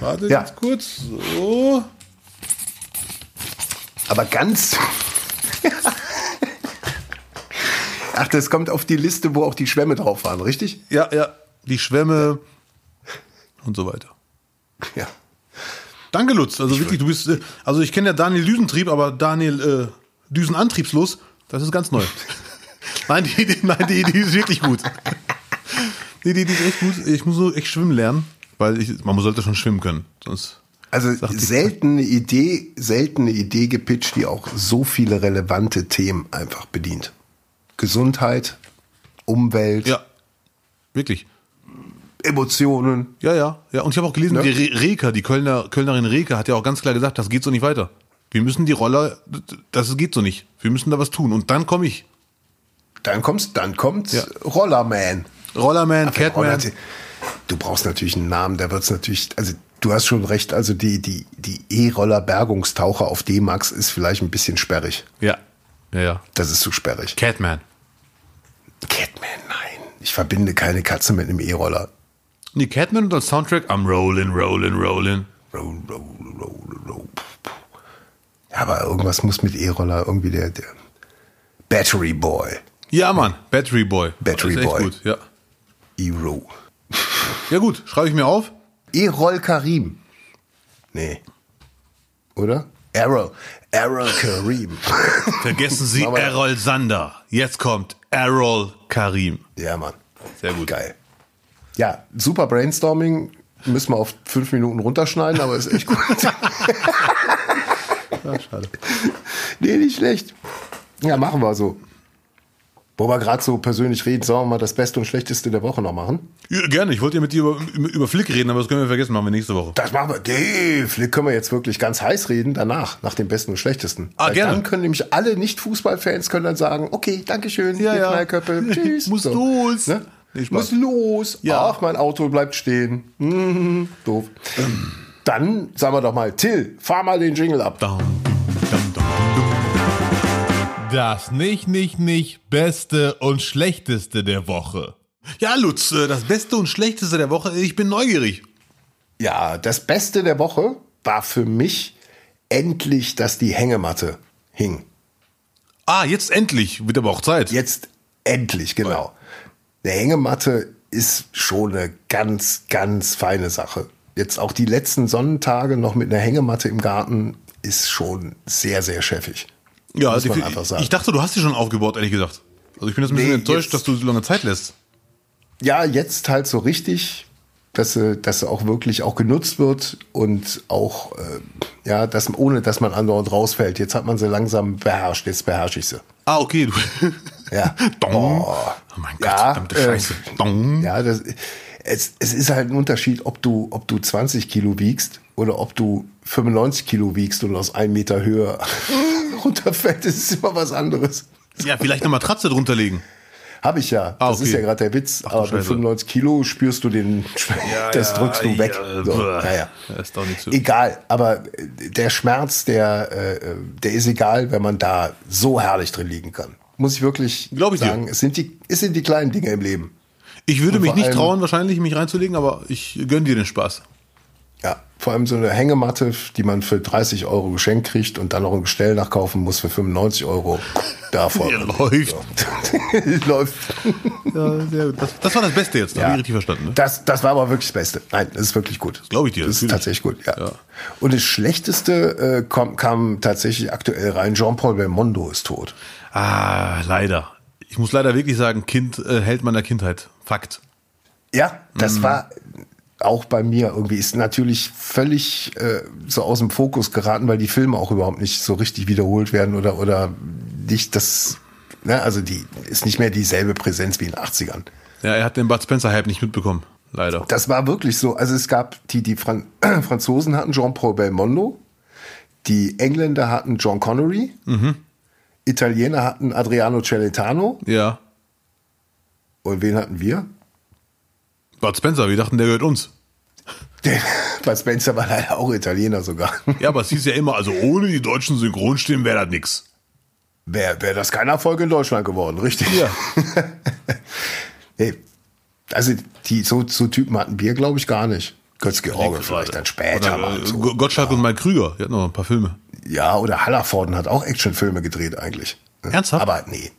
Warte Ja. jetzt kurz. So. Aber ganz. Ach, das kommt auf die Liste, wo auch die Schwämme drauf waren, richtig? Ja, ja. Die Schwämme und so weiter. Ja. Danke, Lutz. Also wirklich, du bist. äh, Also ich kenne ja Daniel Düsentrieb, aber Daniel äh, Düsenantriebslos, das ist ganz neu. nein, die Idee, nein, die Idee ist wirklich gut. Die Idee ist echt gut. Ich muss so echt schwimmen lernen, weil ich, man sollte schon schwimmen können. Sonst. Also die- seltene Idee, seltene Idee gepitcht, die auch so viele relevante Themen einfach bedient. Gesundheit, Umwelt, Ja. Wirklich. Emotionen. Ja, ja, ja. Und ich habe auch gelesen, Ne? die Re Reka, die Kölner, Kölnerin Reka hat ja auch ganz klar gesagt, das geht so nicht weiter. Wir müssen die Roller, das geht so nicht. Wir müssen da was tun. Und dann komme ich. Dann kommst, dann kommt Ja. Rollerman. Rollerman, Roller- Catman. Du brauchst natürlich einen Namen, da wird's natürlich, also du hast schon recht, also die, die, die E-Roller-Bergungstaucher auf D-Max ist vielleicht ein bisschen sperrig. Ja. Ja, ja. Das ist zu sperrig. Catman. Catman, nein. Ich verbinde keine Katze mit einem E-Roller. Nee, Catman und als Soundtrack I'm rollin', rollin', rollin'. Roll, roll, roll, roll. Ja, aber irgendwas muss mit E-Roller irgendwie der, der Battery Boy. Ja, Mann. Battery Boy. Battery Boy. Gut, ja. E-Roll. ja, gut. Schreibe ich mir auf. E-Roll Karim. Nee. Oder? Errol. Errol Karim. Vergessen Sie Errol Sander. Jetzt kommt Errol Karim. ja, Mann. Sehr gut. Geil. Ja, super Brainstorming. Müssen wir auf fünf Minuten runterschneiden, aber ist echt gut. Ja, schade. nee, nicht schlecht. Ja, machen wir so. Wo wir gerade so persönlich reden, sollen wir mal das Beste und Schlechteste der Woche noch machen? Ja, gerne. Ich wollte ja mit dir über, über Flick reden, aber das können wir vergessen. Machen wir nächste Woche. Das machen wir. Nee, vielleicht können wir jetzt wirklich ganz heiß reden danach, nach dem Besten und Schlechtesten. Ah, Weil gerne. Dann können nämlich alle Nicht-Fußballfans können dann sagen, okay, Dankeschön, Ja, ihr ja. Knallköpfe, tschüss. Muss los. Ne? Nee. Muss los. Ja. Ach, mein Auto bleibt stehen. Mhm, doof. Dann sagen wir doch mal, Till, fahr mal den Jingle ab. Dum, Das nicht, nicht, nicht Beste und Schlechteste der Woche. Ja, Lutz, äh, das Beste und Schlechteste der Woche. Ich bin neugierig. Ja, das Beste der Woche war für mich endlich, dass die Hängematte hing. Ah, jetzt endlich. Wird aber auch Zeit. Jetzt endlich, genau. Eine Hängematte ist schon eine ganz, ganz feine Sache. Jetzt auch die letzten Sonnentage noch mit einer Hängematte im Garten ist schon sehr, sehr cheffig. Ja, also ich, ich dachte, du hast sie schon aufgebaut, ehrlich gesagt. Also ich bin jetzt ein bisschen Nee, enttäuscht, jetzt- dass du so lange Zeit lässt. Ja, jetzt halt so richtig, dass sie, dass sie auch wirklich auch genutzt wird und auch, äh, ja, dass, ohne dass man andauernd rausfällt. Jetzt hat man sie langsam beherrscht, jetzt beherrsche ich sie. Ah, okay. Du. Ja. Dong. Oh mein Gott, Ja, verdammte äh, Scheiße. Dong. Ja, das, es, es ist halt ein Unterschied, ob du, ob du 20 Kilo wiegst oder ob du 95 Kilo wiegst und aus einem Meter Höhe runterfällt. Das ist immer was anderes. Ja, vielleicht eine Matratze drunter legen. Habe ich ja. Ah, Das ist ja gerade der Witz. du Aber bei Scheiße. 95 Kilo spürst du den, das drückst du weg. Ja, so, naja. Ist doch nicht so. Egal, aber äh, der Schmerz, der, äh, der ist egal, wenn man da so herrlich drin liegen kann. Muss ich wirklich Glaub ich dir. sagen, es sind, die, es sind die kleinen Dinge im Leben. Ich würde mich nicht allem- trauen, wahrscheinlich mich reinzulegen, aber ich gönn dir den Spaß. Ja, vor allem so eine Hängematte, die man für 30 Euro geschenkt kriegt und dann noch ein Gestell nachkaufen muss für 95 Euro. Davon. Läuft. läuft. Ja, sehr gut. Das, das war das Beste jetzt, habe Ja. ich richtig verstanden. Ne? Das, das war aber wirklich das Beste. Nein, das ist wirklich gut. Das glaub ich dir, Das ist natürlich. tatsächlich gut, ja. Ja. Und das Schlechteste äh, kam, kam tatsächlich aktuell rein. Jean-Paul Belmondo ist tot. Ah, leider. Ich muss leider wirklich sagen, Kind äh, hält meiner Kindheit. Fakt. Ja, Mhm. das war auch bei mir irgendwie ist natürlich völlig äh, so aus dem Fokus geraten, weil die Filme auch überhaupt nicht so richtig wiederholt werden oder oder nicht das, ne, also die ist nicht mehr dieselbe Präsenz wie in den 80ern. Ja, er hat den Bud Spencer-Hype nicht mitbekommen. Leider. Das war wirklich so. Also es gab die, die Fran Franzosen hatten Jean-Paul Belmondo, die Engländer hatten John Connery, Italiener hatten Adriano Celentano Ja. Und wen hatten wir? Bud Spencer, wir dachten, der gehört uns. Der, Bud Spencer war leider auch Italiener sogar. Ja, aber es hieß ja immer, also ohne die deutschen Synchronstimmen wäre das nix. Wäre wär das kein Erfolg in Deutschland geworden, richtig? Ja. nee. Also die, so, so Typen hatten wir, glaube ich, gar nicht. Götz-George vielleicht dann später Oder, äh, So. Gottschalk und Mike Krüger, die hatten noch ein paar Filme. Ja, oder Hallervorden hat auch Actionfilme gedreht eigentlich. Ernsthaft? Aber nee.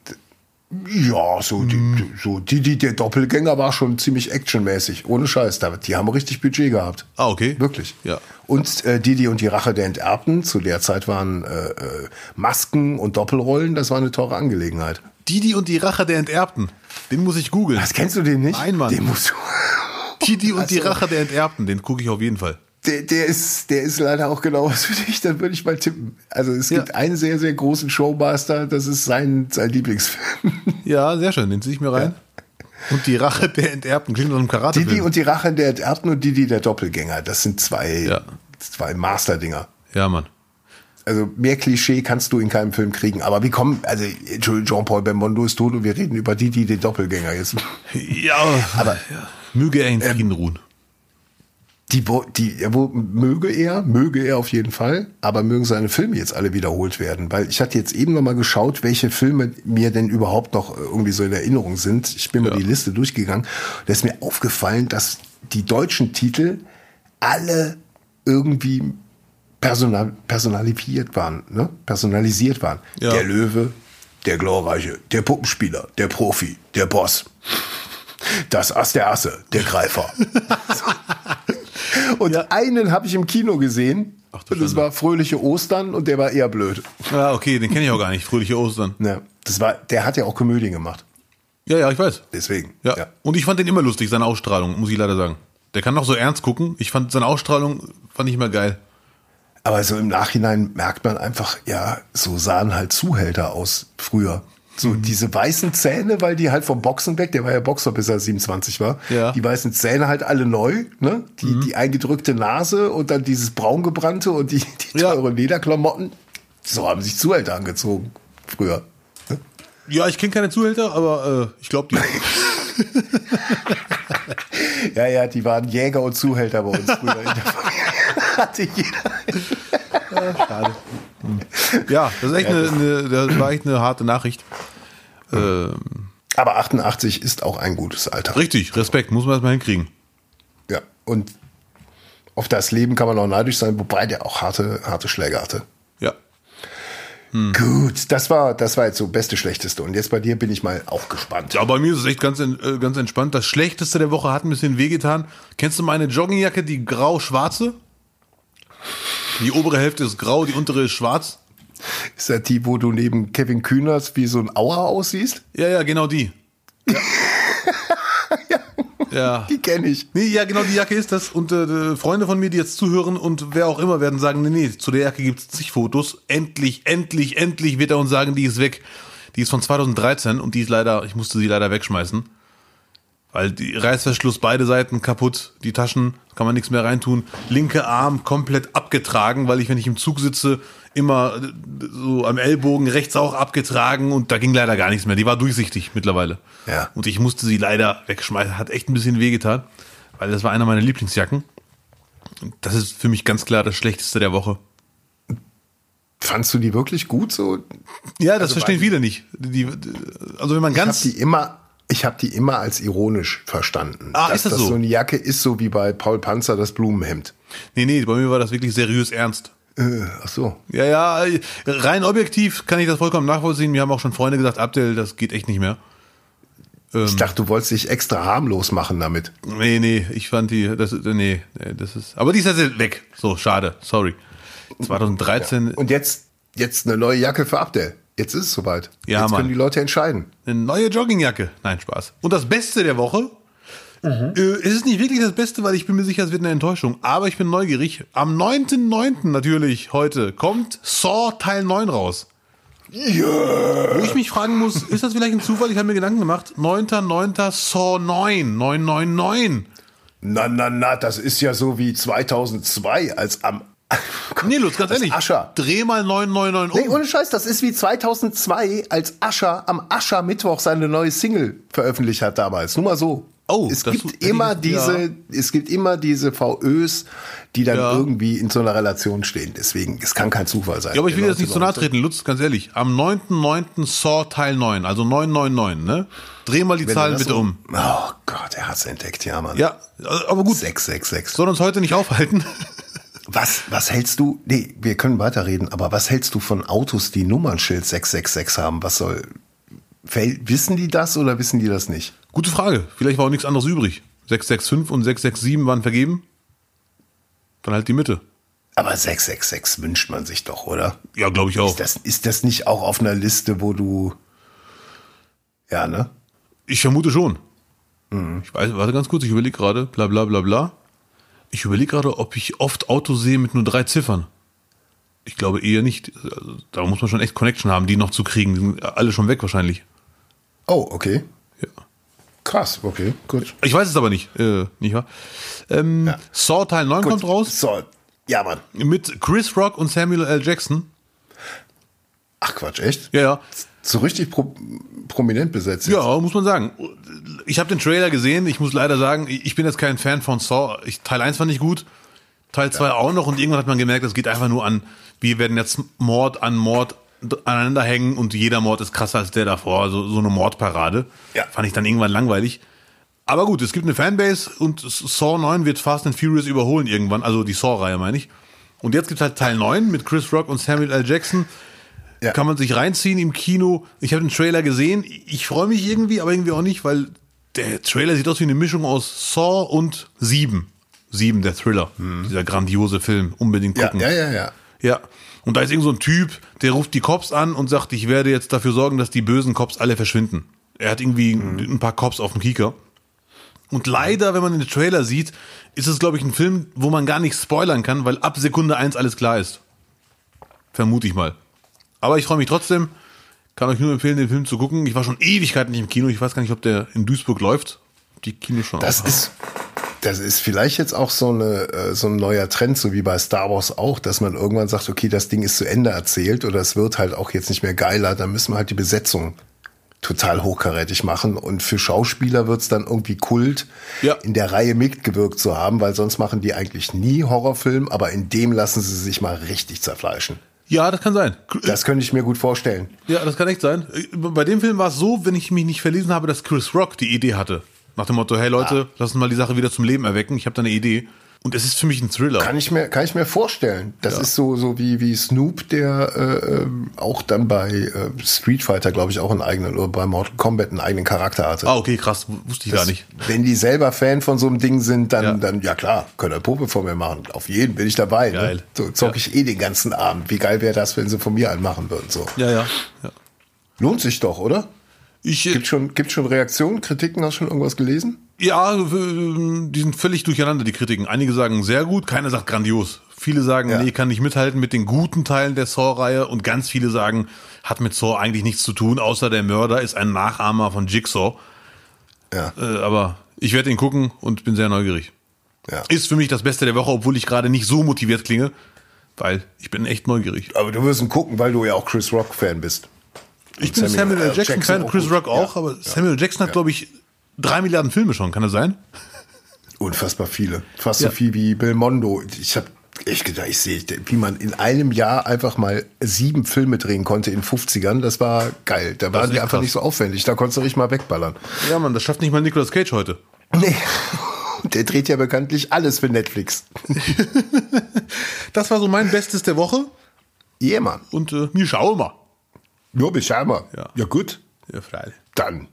Ja, so, die, die- so die, die, der Doppelgänger war schon ziemlich actionmäßig. Ohne Scheiß. Die haben richtig Budget gehabt. Ah, okay. Wirklich. Ja. Und äh, Didi und die Rache der Enterbten, zu der Zeit waren äh, äh, Masken und Doppelrollen, das war eine teure Angelegenheit. Didi und die Rache der Enterbten. Den muss ich googeln. Was kennst du den nicht? Nein, Mann. Den musst du. Didi und die Ach so. Rache der Enterbten, den gucke ich auf jeden Fall. Der, der, ist, der ist leider auch genau was für dich, dann würde ich mal tippen. Also es Ja. gibt einen sehr, sehr großen Showmaster, das ist sein, sein Lieblingsfilm. Ja, sehr schön, den ziehe ich mir rein. Und die Rache der Enterbten klingt nach einem karate Didi und die Rache der Enterbten und Didi der Doppelgänger, das sind zwei, Ja. zwei Masterdinger. Ja, Mann. Also mehr Klischee kannst du in keinem Film kriegen. Aber wie kommen, also Entschuldigung, Jean-Paul Belmondo ist tot und wir reden über Didi den Doppelgänger jetzt. Ja, aber ja. möge er in Frieden ruhen. Die, wo- die, ja, wo, möge er, möge er auf jeden Fall, aber mögen seine Filme jetzt alle wiederholt werden, weil ich hatte jetzt eben noch mal geschaut, welche Filme mir denn überhaupt noch irgendwie so in Erinnerung sind. Ich bin Ja. mal die Liste durchgegangen. Da ist mir aufgefallen, dass die deutschen Titel alle irgendwie personal, personalisiert waren, ne? personalisiert waren. Ja. Der Löwe, der Glorreiche, der Puppenspieler, der Profi, der Boss. Das Ass der Asse, der Greifer. Und einen habe ich im Kino gesehen. Ach das Schande. war Fröhliche Ostern und der war eher blöd. Ja, okay, den kenne ich auch gar nicht. Fröhliche Ostern. Ja, das war, der hat ja auch Komödien gemacht. Ja, ja, ich weiß. Deswegen. Ja. Und ich fand den immer lustig, seine Ausstrahlung, muss ich leider sagen. Der kann noch so ernst gucken. Ich fand seine Ausstrahlung, fand ich immer geil. Aber so im Nachhinein merkt man einfach, ja, so sahen halt Zuhälter aus früher. So Mhm. diese weißen Zähne, weil die halt vom Boxen weg, der war ja Boxer bis er 27 war, Ja. Mhm. die weißen Zähne halt alle neu, ne? Die, die eingedrückte Nase und dann dieses braungebrannte und die, die Ja. teuren Lederklamotten. So haben sich Zuhälter angezogen früher. Ja, ich kenne keine Zuhälter, aber äh, ich glaube die. Ja, ja, die waren Jäger und Zuhälter bei uns früher in der. Hatte jeder. Schade. Ja, das ist echt eine, eine, das war echt eine harte Nachricht. Ähm, Aber 88 ist auch ein gutes Alter. richtig, Respekt, muss man erstmal hinkriegen. Ja, und auf das Leben kann man auch neidisch sein, wobei der auch harte, harte Schläge hatte. Ja. Gut, das war, das war jetzt so beste, schlechteste. Und jetzt bei dir bin ich mal auch gespannt. Ja, bei mir ist es echt ganz, äh, ganz entspannt. Das Schlechteste der Woche hat ein bisschen wehgetan. Kennst du meine Joggingjacke, die grau-schwarze? Die obere Hälfte ist grau, die untere ist schwarz. Ist das die, wo du neben Kevin Kühners wie so ein Auer aussiehst? Ja, ja, genau die. Ja. ja. Die kenne ich. Nee, ja, genau die Jacke ist das. Und äh, Freunde von mir, die jetzt zuhören und wer auch immer, werden sagen, nee, nee, zu der Jacke gibt's zig Fotos. Endlich, endlich, endlich wird er uns sagen, die ist weg. Die ist von 2013 und die ist leider, ich musste sie leider wegschmeißen. Weil die Reißverschluss beide Seiten kaputt, die Taschen, kann man nichts mehr reintun. Linke Arm komplett abgetragen, weil ich, wenn ich im Zug sitze, immer äh, so am Ellbogen rechts auch abgetragen und da ging leider gar nichts mehr. Die war durchsichtig mittlerweile. Ja. Und ich musste sie leider wegschmeißen. Hat echt ein bisschen wehgetan, weil das war einer meiner Lieblingsjacken. Und Das ist für mich ganz klar das Schlechteste der Woche. Fandst du die wirklich gut so? Ja, das Also verstehen viele nicht. Die, also wenn man Ich habe ganz die immer, ich habe die immer als ironisch verstanden. Ah, Dass ist das so? so eine Jacke ist so wie bei Paul Panzer das Blumenhemd. Nee, nee, bei mir war das wirklich seriös ernst. Äh, ach so. Ja, ja, rein objektiv kann ich das vollkommen nachvollziehen. Mir haben auch schon Freunde gesagt, Abdel, das geht echt nicht mehr. Ich dachte, du wolltest dich extra harmlos machen damit. Nee, nee, ich fand die, das, nee, nee, das ist, aber die ist jetzt weg. So, schade, sorry. 2013, Und jetzt, jetzt eine neue Jacke für Abdel. Jetzt ist es soweit. Ja, jetzt Mann. können die Leute entscheiden. eine neue Joggingjacke. Nein, Spaß. Und das Beste der Woche, äh, es ist nicht wirklich das Beste, weil ich bin mir sicher, es wird eine Enttäuschung. Aber ich bin neugierig. Am 9.9. natürlich, heute, kommt Saw Teil 9 raus. Wo ich mich fragen muss, ist das vielleicht ein Zufall? Ich habe mir Gedanken gemacht. 9.9. Saw 9, 999. Na, na, na, das ist ja so wie 2002, als am Nee, Lutz, ganz ehrlich. Ascher. Dreh mal 999 um. Nee, ohne Scheiß, das ist wie 2002, als Ascher am Aschermittwoch seine neue Single veröffentlicht hat damals. Nur mal so. Oh, es gibt ich immer jetzt- diese, ja. es gibt immer diese VÖs, die dann Ja. irgendwie in so einer Relation stehen. Deswegen, es kann kein Zufall sein. Ja, aber ich will Die jetzt nicht zu nahe treten, Lutz, ganz ehrlich. Am 9.9. Saw Teil 9, also 999, ne? Dreh mal die Wenn Zahlen bitte so- um. Oh Gott, er hat's entdeckt, ja, Mann. Ja, aber gut. 666. Soll uns heute nicht aufhalten. Was, was hältst du, nee, wir können weiterreden, aber was hältst du von Autos, die Nummernschild 666 haben? Was soll, wissen die das oder wissen die das nicht? Gute Frage. Vielleicht war auch nichts anderes übrig. 665 und 667 waren vergeben. Dann halt die Mitte. Aber 666 wünscht man sich doch, oder? Ja, glaube ich auch. Ist das, ist das nicht auch auf einer Liste, wo du, ja, ne? Ich vermute schon. Mhm. Ich weiß, warte ganz kurz, ich überlege gerade, bla bla bla bla. Ich überlege gerade, ob ich oft Autos sehe mit nur drei Ziffern. Ich glaube eher nicht. Also, da muss man schon echt Connection haben, die noch zu kriegen. Die sind alle schon weg wahrscheinlich. Oh, okay. Ja. Krass, okay, gut. Ich weiß es aber nicht, äh, nicht wahr? Ähm, Ja. Saw Teil 9 gut. kommt raus So, ja, Mann. mit Chris Rock und Samuel L. Jackson. Ach Quatsch, echt? Ja, ja. So richtig pro, prominent besetzt. jetzt. Ja, muss man sagen. Ich habe den Trailer gesehen. Ich muss leider sagen, ich bin jetzt kein Fan von Saw. Ich, Teil 1 fand ich gut, Teil 2 auch noch. Und irgendwann hat man gemerkt, es geht einfach nur an, wir werden jetzt Mord an Mord aneinander hängen und jeder Mord ist krasser als der davor. Also so eine Mordparade. Ja. Fand ich dann irgendwann langweilig. Aber gut, es gibt eine Fanbase und Saw 9 wird Fast and Furious überholen irgendwann. Also die Saw-Reihe meine ich. Und jetzt gibt es halt Teil 9 mit Chris Rock und Samuel L. Jackson. Ja. Kann man sich reinziehen im Kino. Ich habe den Trailer gesehen. Ich freue mich irgendwie, aber irgendwie auch nicht, weil der Trailer sieht aus wie eine Mischung aus Saw und Sieben. Sieben, der Thriller. Dieser grandiose Film. Unbedingt ja, gucken. ja, ja, ja. Ja. Und da ist irgend so ein Typ, der ruft die Cops an und sagt, ich werde jetzt dafür sorgen, dass die bösen Cops alle verschwinden. Er hat irgendwie ein paar Cops auf dem Kieker. Und leider, wenn man den Trailer sieht, ist es, glaube ich, ein Film, wo man gar nicht spoilern kann, weil ab Sekunde eins alles klar ist. Vermute ich mal. Aber ich freue mich trotzdem. Kann euch nur empfehlen, den Film zu gucken. Ich war schon Ewigkeiten nicht im Kino. Ich weiß gar nicht, ob der in Duisburg läuft. Die Kinos schon. Das auf- ist, das ist vielleicht jetzt auch so, eine, äh, so ein neuer Trend, so wie bei Star Wars auch, dass man irgendwann sagt, okay, das Ding ist zu Ende erzählt oder es wird halt auch jetzt nicht mehr geiler, dann müssen wir halt die Besetzung total hochkarätig machen. Und für Schauspieler wird's dann irgendwie Kult, Ja. in der Reihe mitgewirkt zu haben, weil sonst machen die eigentlich nie Horrorfilm, aber in dem lassen sie sich mal richtig zerfleischen. Ja, das kann sein. Das könnte ich mir gut vorstellen. Ja, das kann echt sein. Bei dem Film war es so, wenn ich mich nicht verlesen habe, dass Chris Rock die Idee hatte. Nach dem Motto, hey Leute, lass uns mal die Sache wieder zum Leben erwecken. Ich habe da eine Idee. Und es ist für mich ein Thriller. Kann ich mir, kann ich mir vorstellen. Das Ja. ist so, so wie, wie Snoop, der äh, ähm, auch dann bei äh, Street Fighter, glaube ich, auch einen eigenen, oder bei Mortal Kombat einen eigenen Charakter hatte. ah, okay, krass. Wusste ich gar nicht. Wenn die selber Fan von so einem Ding sind, dann, Ja. dann ja klar, könnt ihr Puppe von mir machen. Auf jeden bin ich dabei. Geil. Ne? So zock ich eh den ganzen Abend. Wie geil wäre das, wenn sie von mir einen machen würden? So. Ja, ja. ja. Lohnt sich doch, oder? Ich, äh, Gibt schon, gibt schon Reaktionen, Kritiken? Hast du schon irgendwas gelesen? Ja, die sind völlig durcheinander, die Kritiken. Einige sagen sehr gut, keiner sagt grandios. Viele sagen, Ja. nee, kann nicht mithalten mit den guten Teilen der Saw-Reihe. Und ganz viele sagen, hat mit Saw eigentlich nichts zu tun, außer der Mörder ist ein Nachahmer von Jigsaw. Ja. Äh, aber ich werde ihn gucken und bin sehr neugierig. ja. Ist für mich das Beste der Woche, obwohl ich gerade nicht so motiviert klinge, weil ich bin echt neugierig. Aber du wirst ihn gucken, weil du ja auch Chris Rock Fan bist. Ich Und bin Samuel, L. äh, Jackson, Chris. Rock auch, Ja. aber Samuel Jackson hat, glaube ich, drei Milliarden Filme schon, kann das sein? Unfassbar viele. Fast Ja. so viel wie Belmondo. Ich habe echt gedacht, ich sehe, wie man in einem Jahr einfach mal sieben Filme drehen konnte in 50ern. Das war geil. Da waren die einfach krass. nicht so aufwendig. Da konntest du richtig mal wegballern. Ja, Mann, das schafft nicht mal Nicolas Cage heute. Nee. Der dreht ja bekanntlich alles für Netflix. Das war so mein Bestes der Woche Ja, Mann. und äh, mir schau mal. Nur bis mal. Ja. ja, gut. Ja, freilich. Dann.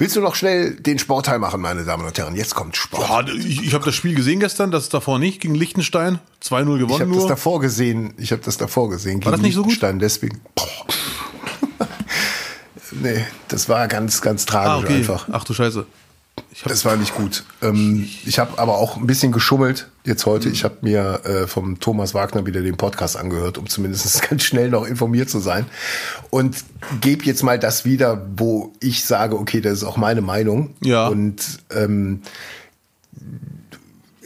Willst du noch schnell den Sportteil machen, meine Damen und Herren? Jetzt kommt Sport. Ja, ich ich habe das Spiel gesehen gestern, das davor nicht, gegen Liechtenstein. 2-0 ich habe gewonnen das davor gesehen. Ich habe das davor gesehen. War das nicht so gut? Liechtenstein, Deswegen. Boah. nee, das war ganz, ganz tragisch Ah, okay. einfach. Ach du Scheiße. Das war nicht gut. Ähm, ich habe aber auch ein bisschen geschummelt jetzt heute. Ich habe mir äh, vom Thomas Wagner wieder den Podcast angehört, um zumindest ganz schnell noch informiert zu sein. Und gebe jetzt mal das wieder, wo ich sage, okay, das ist auch meine Meinung. Ja. Und ähm,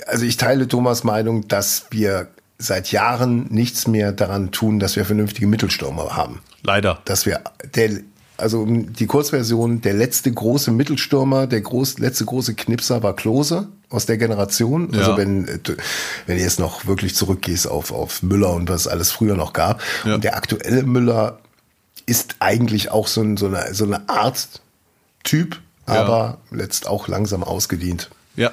also ich teile Thomas Meinung, dass wir seit Jahren nichts mehr daran tun, dass wir vernünftige Mittelstürmer haben. Leider. Dass wir der also die Kurzversion, der letzte große Mittelstürmer, der groß, letzte große Knipser war Klose aus der Generation. Ja. Also wenn, äh, wenn du jetzt noch wirklich zurückgehst auf, auf Müller und was es alles früher noch gab. Ja. Und der aktuelle Müller ist eigentlich auch so, ein, so, eine, so eine Art Typ, Ja. aber letzt auch langsam ausgedient. Ja.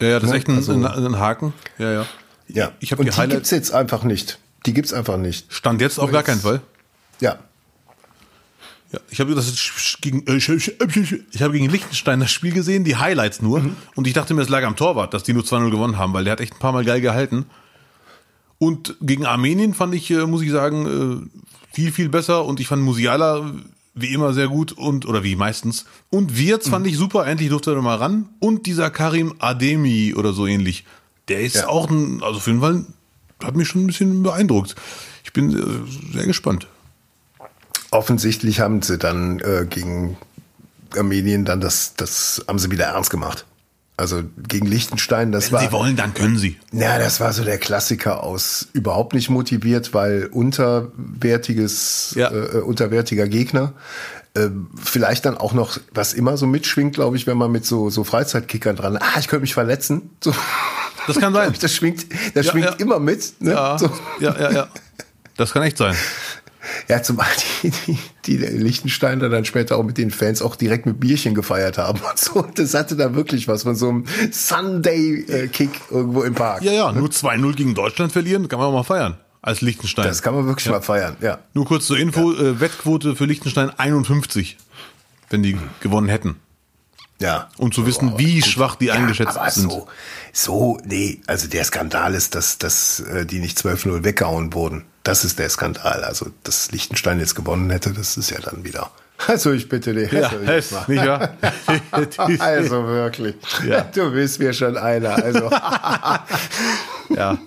Ja, ja das ist Ne? echt ein, Also- ein, ein Haken. Ja, ja. Ja, Ich habe und die Highlights. gibt's jetzt einfach nicht. Die gibt's einfach nicht. Stand jetzt auf gar keinen Fall. Ja, Ja, ich habe das gegen, äh, ich, ich, habe gegen Liechtenstein das Spiel gesehen, die Highlights nur. Mhm. Und ich dachte mir, es lag am Torwart, dass die nur 2-0 gewonnen haben, weil der hat echt ein paar Mal geil gehalten. Und gegen Armenien fand ich, äh, muss ich sagen, äh, viel, viel besser. Und ich fand Musiala äh, wie immer sehr gut und, oder wie meistens. Und Wirtz Mhm. fand ich super, endlich durfte er mal ran. Und dieser Karim Ademi oder so ähnlich. Der ist Ja. auch ein, also auf jeden Fall, hat mich schon ein bisschen beeindruckt. Ich bin äh, sehr gespannt. Offensichtlich haben sie dann äh, gegen Armenien dann das, das haben sie wieder ernst gemacht. Also gegen Liechtenstein, das Wenn war. sie wollen, dann können sie. Ja, das war so der Klassiker aus überhaupt nicht motiviert, weil unterwertiges, Ja. äh, unterwertiger Gegner. Ähm, vielleicht dann auch noch, was immer so mitschwingt, glaube ich, wenn man mit so, so Freizeitkickern dran, ah, ich könnte mich verletzen. So. Das kann sein. Das schwingt, das Ja, schwingt ja. immer mit. Ne? Ja, So. ja, ja, ja. Das kann echt sein. Ja, zumal die, die, die Lichtensteiner dann später auch mit den Fans auch direkt mit Bierchen gefeiert haben und so. Das hatte da wirklich was von so einem Sunday-Kick irgendwo im Park. Ja, ja, nur 2-0 gegen Deutschland verlieren, kann man auch mal feiern. Als Liechtenstein. Das kann man wirklich mal feiern, ja. nur kurz zur Info, äh, Wettquote für Liechtenstein 51, wenn die gewonnen hätten. Ja. Um zu wissen, wie gut. schwach die eingeschätzt aber sind. So, so, nee, also der Skandal ist, dass, dass äh, die nicht 12-0 weggehauen wurden. Das ist der Skandal. Also, dass Liechtenstein jetzt gewonnen hätte, das ist ja dann wieder. Also, ich bitte dich. Ja, also, ich Hess, nicht wahr? also wirklich. Ja. Du bist mir schon einer. Also. ja,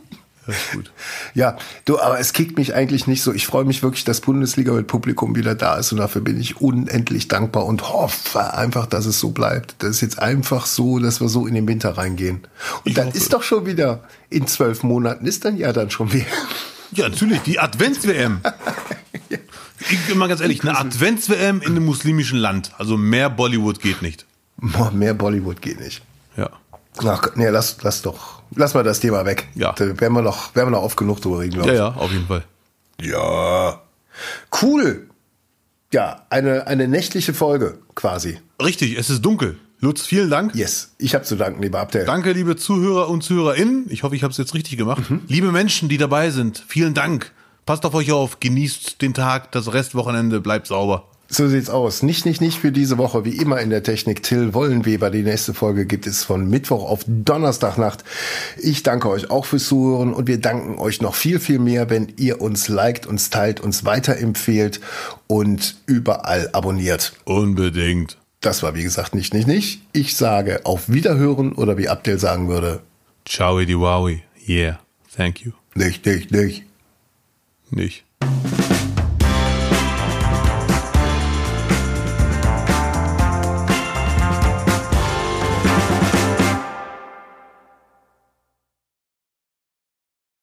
das ist gut. Ja, du, aber es kickt mich eigentlich nicht so. Ich freue mich wirklich, dass Bundesliga mit Publikum wieder da ist und dafür bin ich unendlich dankbar und hoffe einfach, dass es so bleibt. Das ist jetzt einfach so, dass wir so in den Winter reingehen. Und Ich dann hoffe. ist doch schon wieder, in zwölf Monaten ist dann ja dann schon wieder. Ja, natürlich, die Advents-WM. Ich bin mal ganz ehrlich, eine Advents-WM in einem muslimischen Land. Also mehr Bollywood geht nicht. Boah, Mehr Bollywood geht nicht. Ja. Ach, nee, lass, lass doch, lass mal das Thema weg. Ja. Da werden wir noch, werden wir noch oft genug drüber reden, glaube Ja, ich. ja, auf jeden Fall. Ja. Cool. Ja, eine, eine nächtliche Folge quasi. Richtig, es ist dunkel. Lutz, vielen Dank. Yes. Ich habe zu danken, lieber Abdel. Danke, liebe Zuhörer und Zuhörerinnen. Ich hoffe, ich habe es jetzt richtig gemacht. Liebe Menschen, die dabei sind, vielen Dank. Passt auf euch auf, genießt den Tag, das Restwochenende, bleibt sauber. So sieht's aus. Nicht, nicht, nicht für diese Woche. Wie immer in der Technik. Till Wollenweber. Die nächste Folge gibt es von Mittwoch auf Donnerstagnacht. Ich danke euch auch fürs Zuhören und wir danken euch noch viel, viel mehr, wenn ihr uns liked, uns teilt, uns weiterempfehlt und überall abonniert. Unbedingt. Das war wie gesagt nicht, nicht, nicht. Ich sage auf Wiederhören oder wie Abdel sagen würde, Ciao, di Wowie. Yeah. Thank you. nicht, nicht, nicht. Nicht.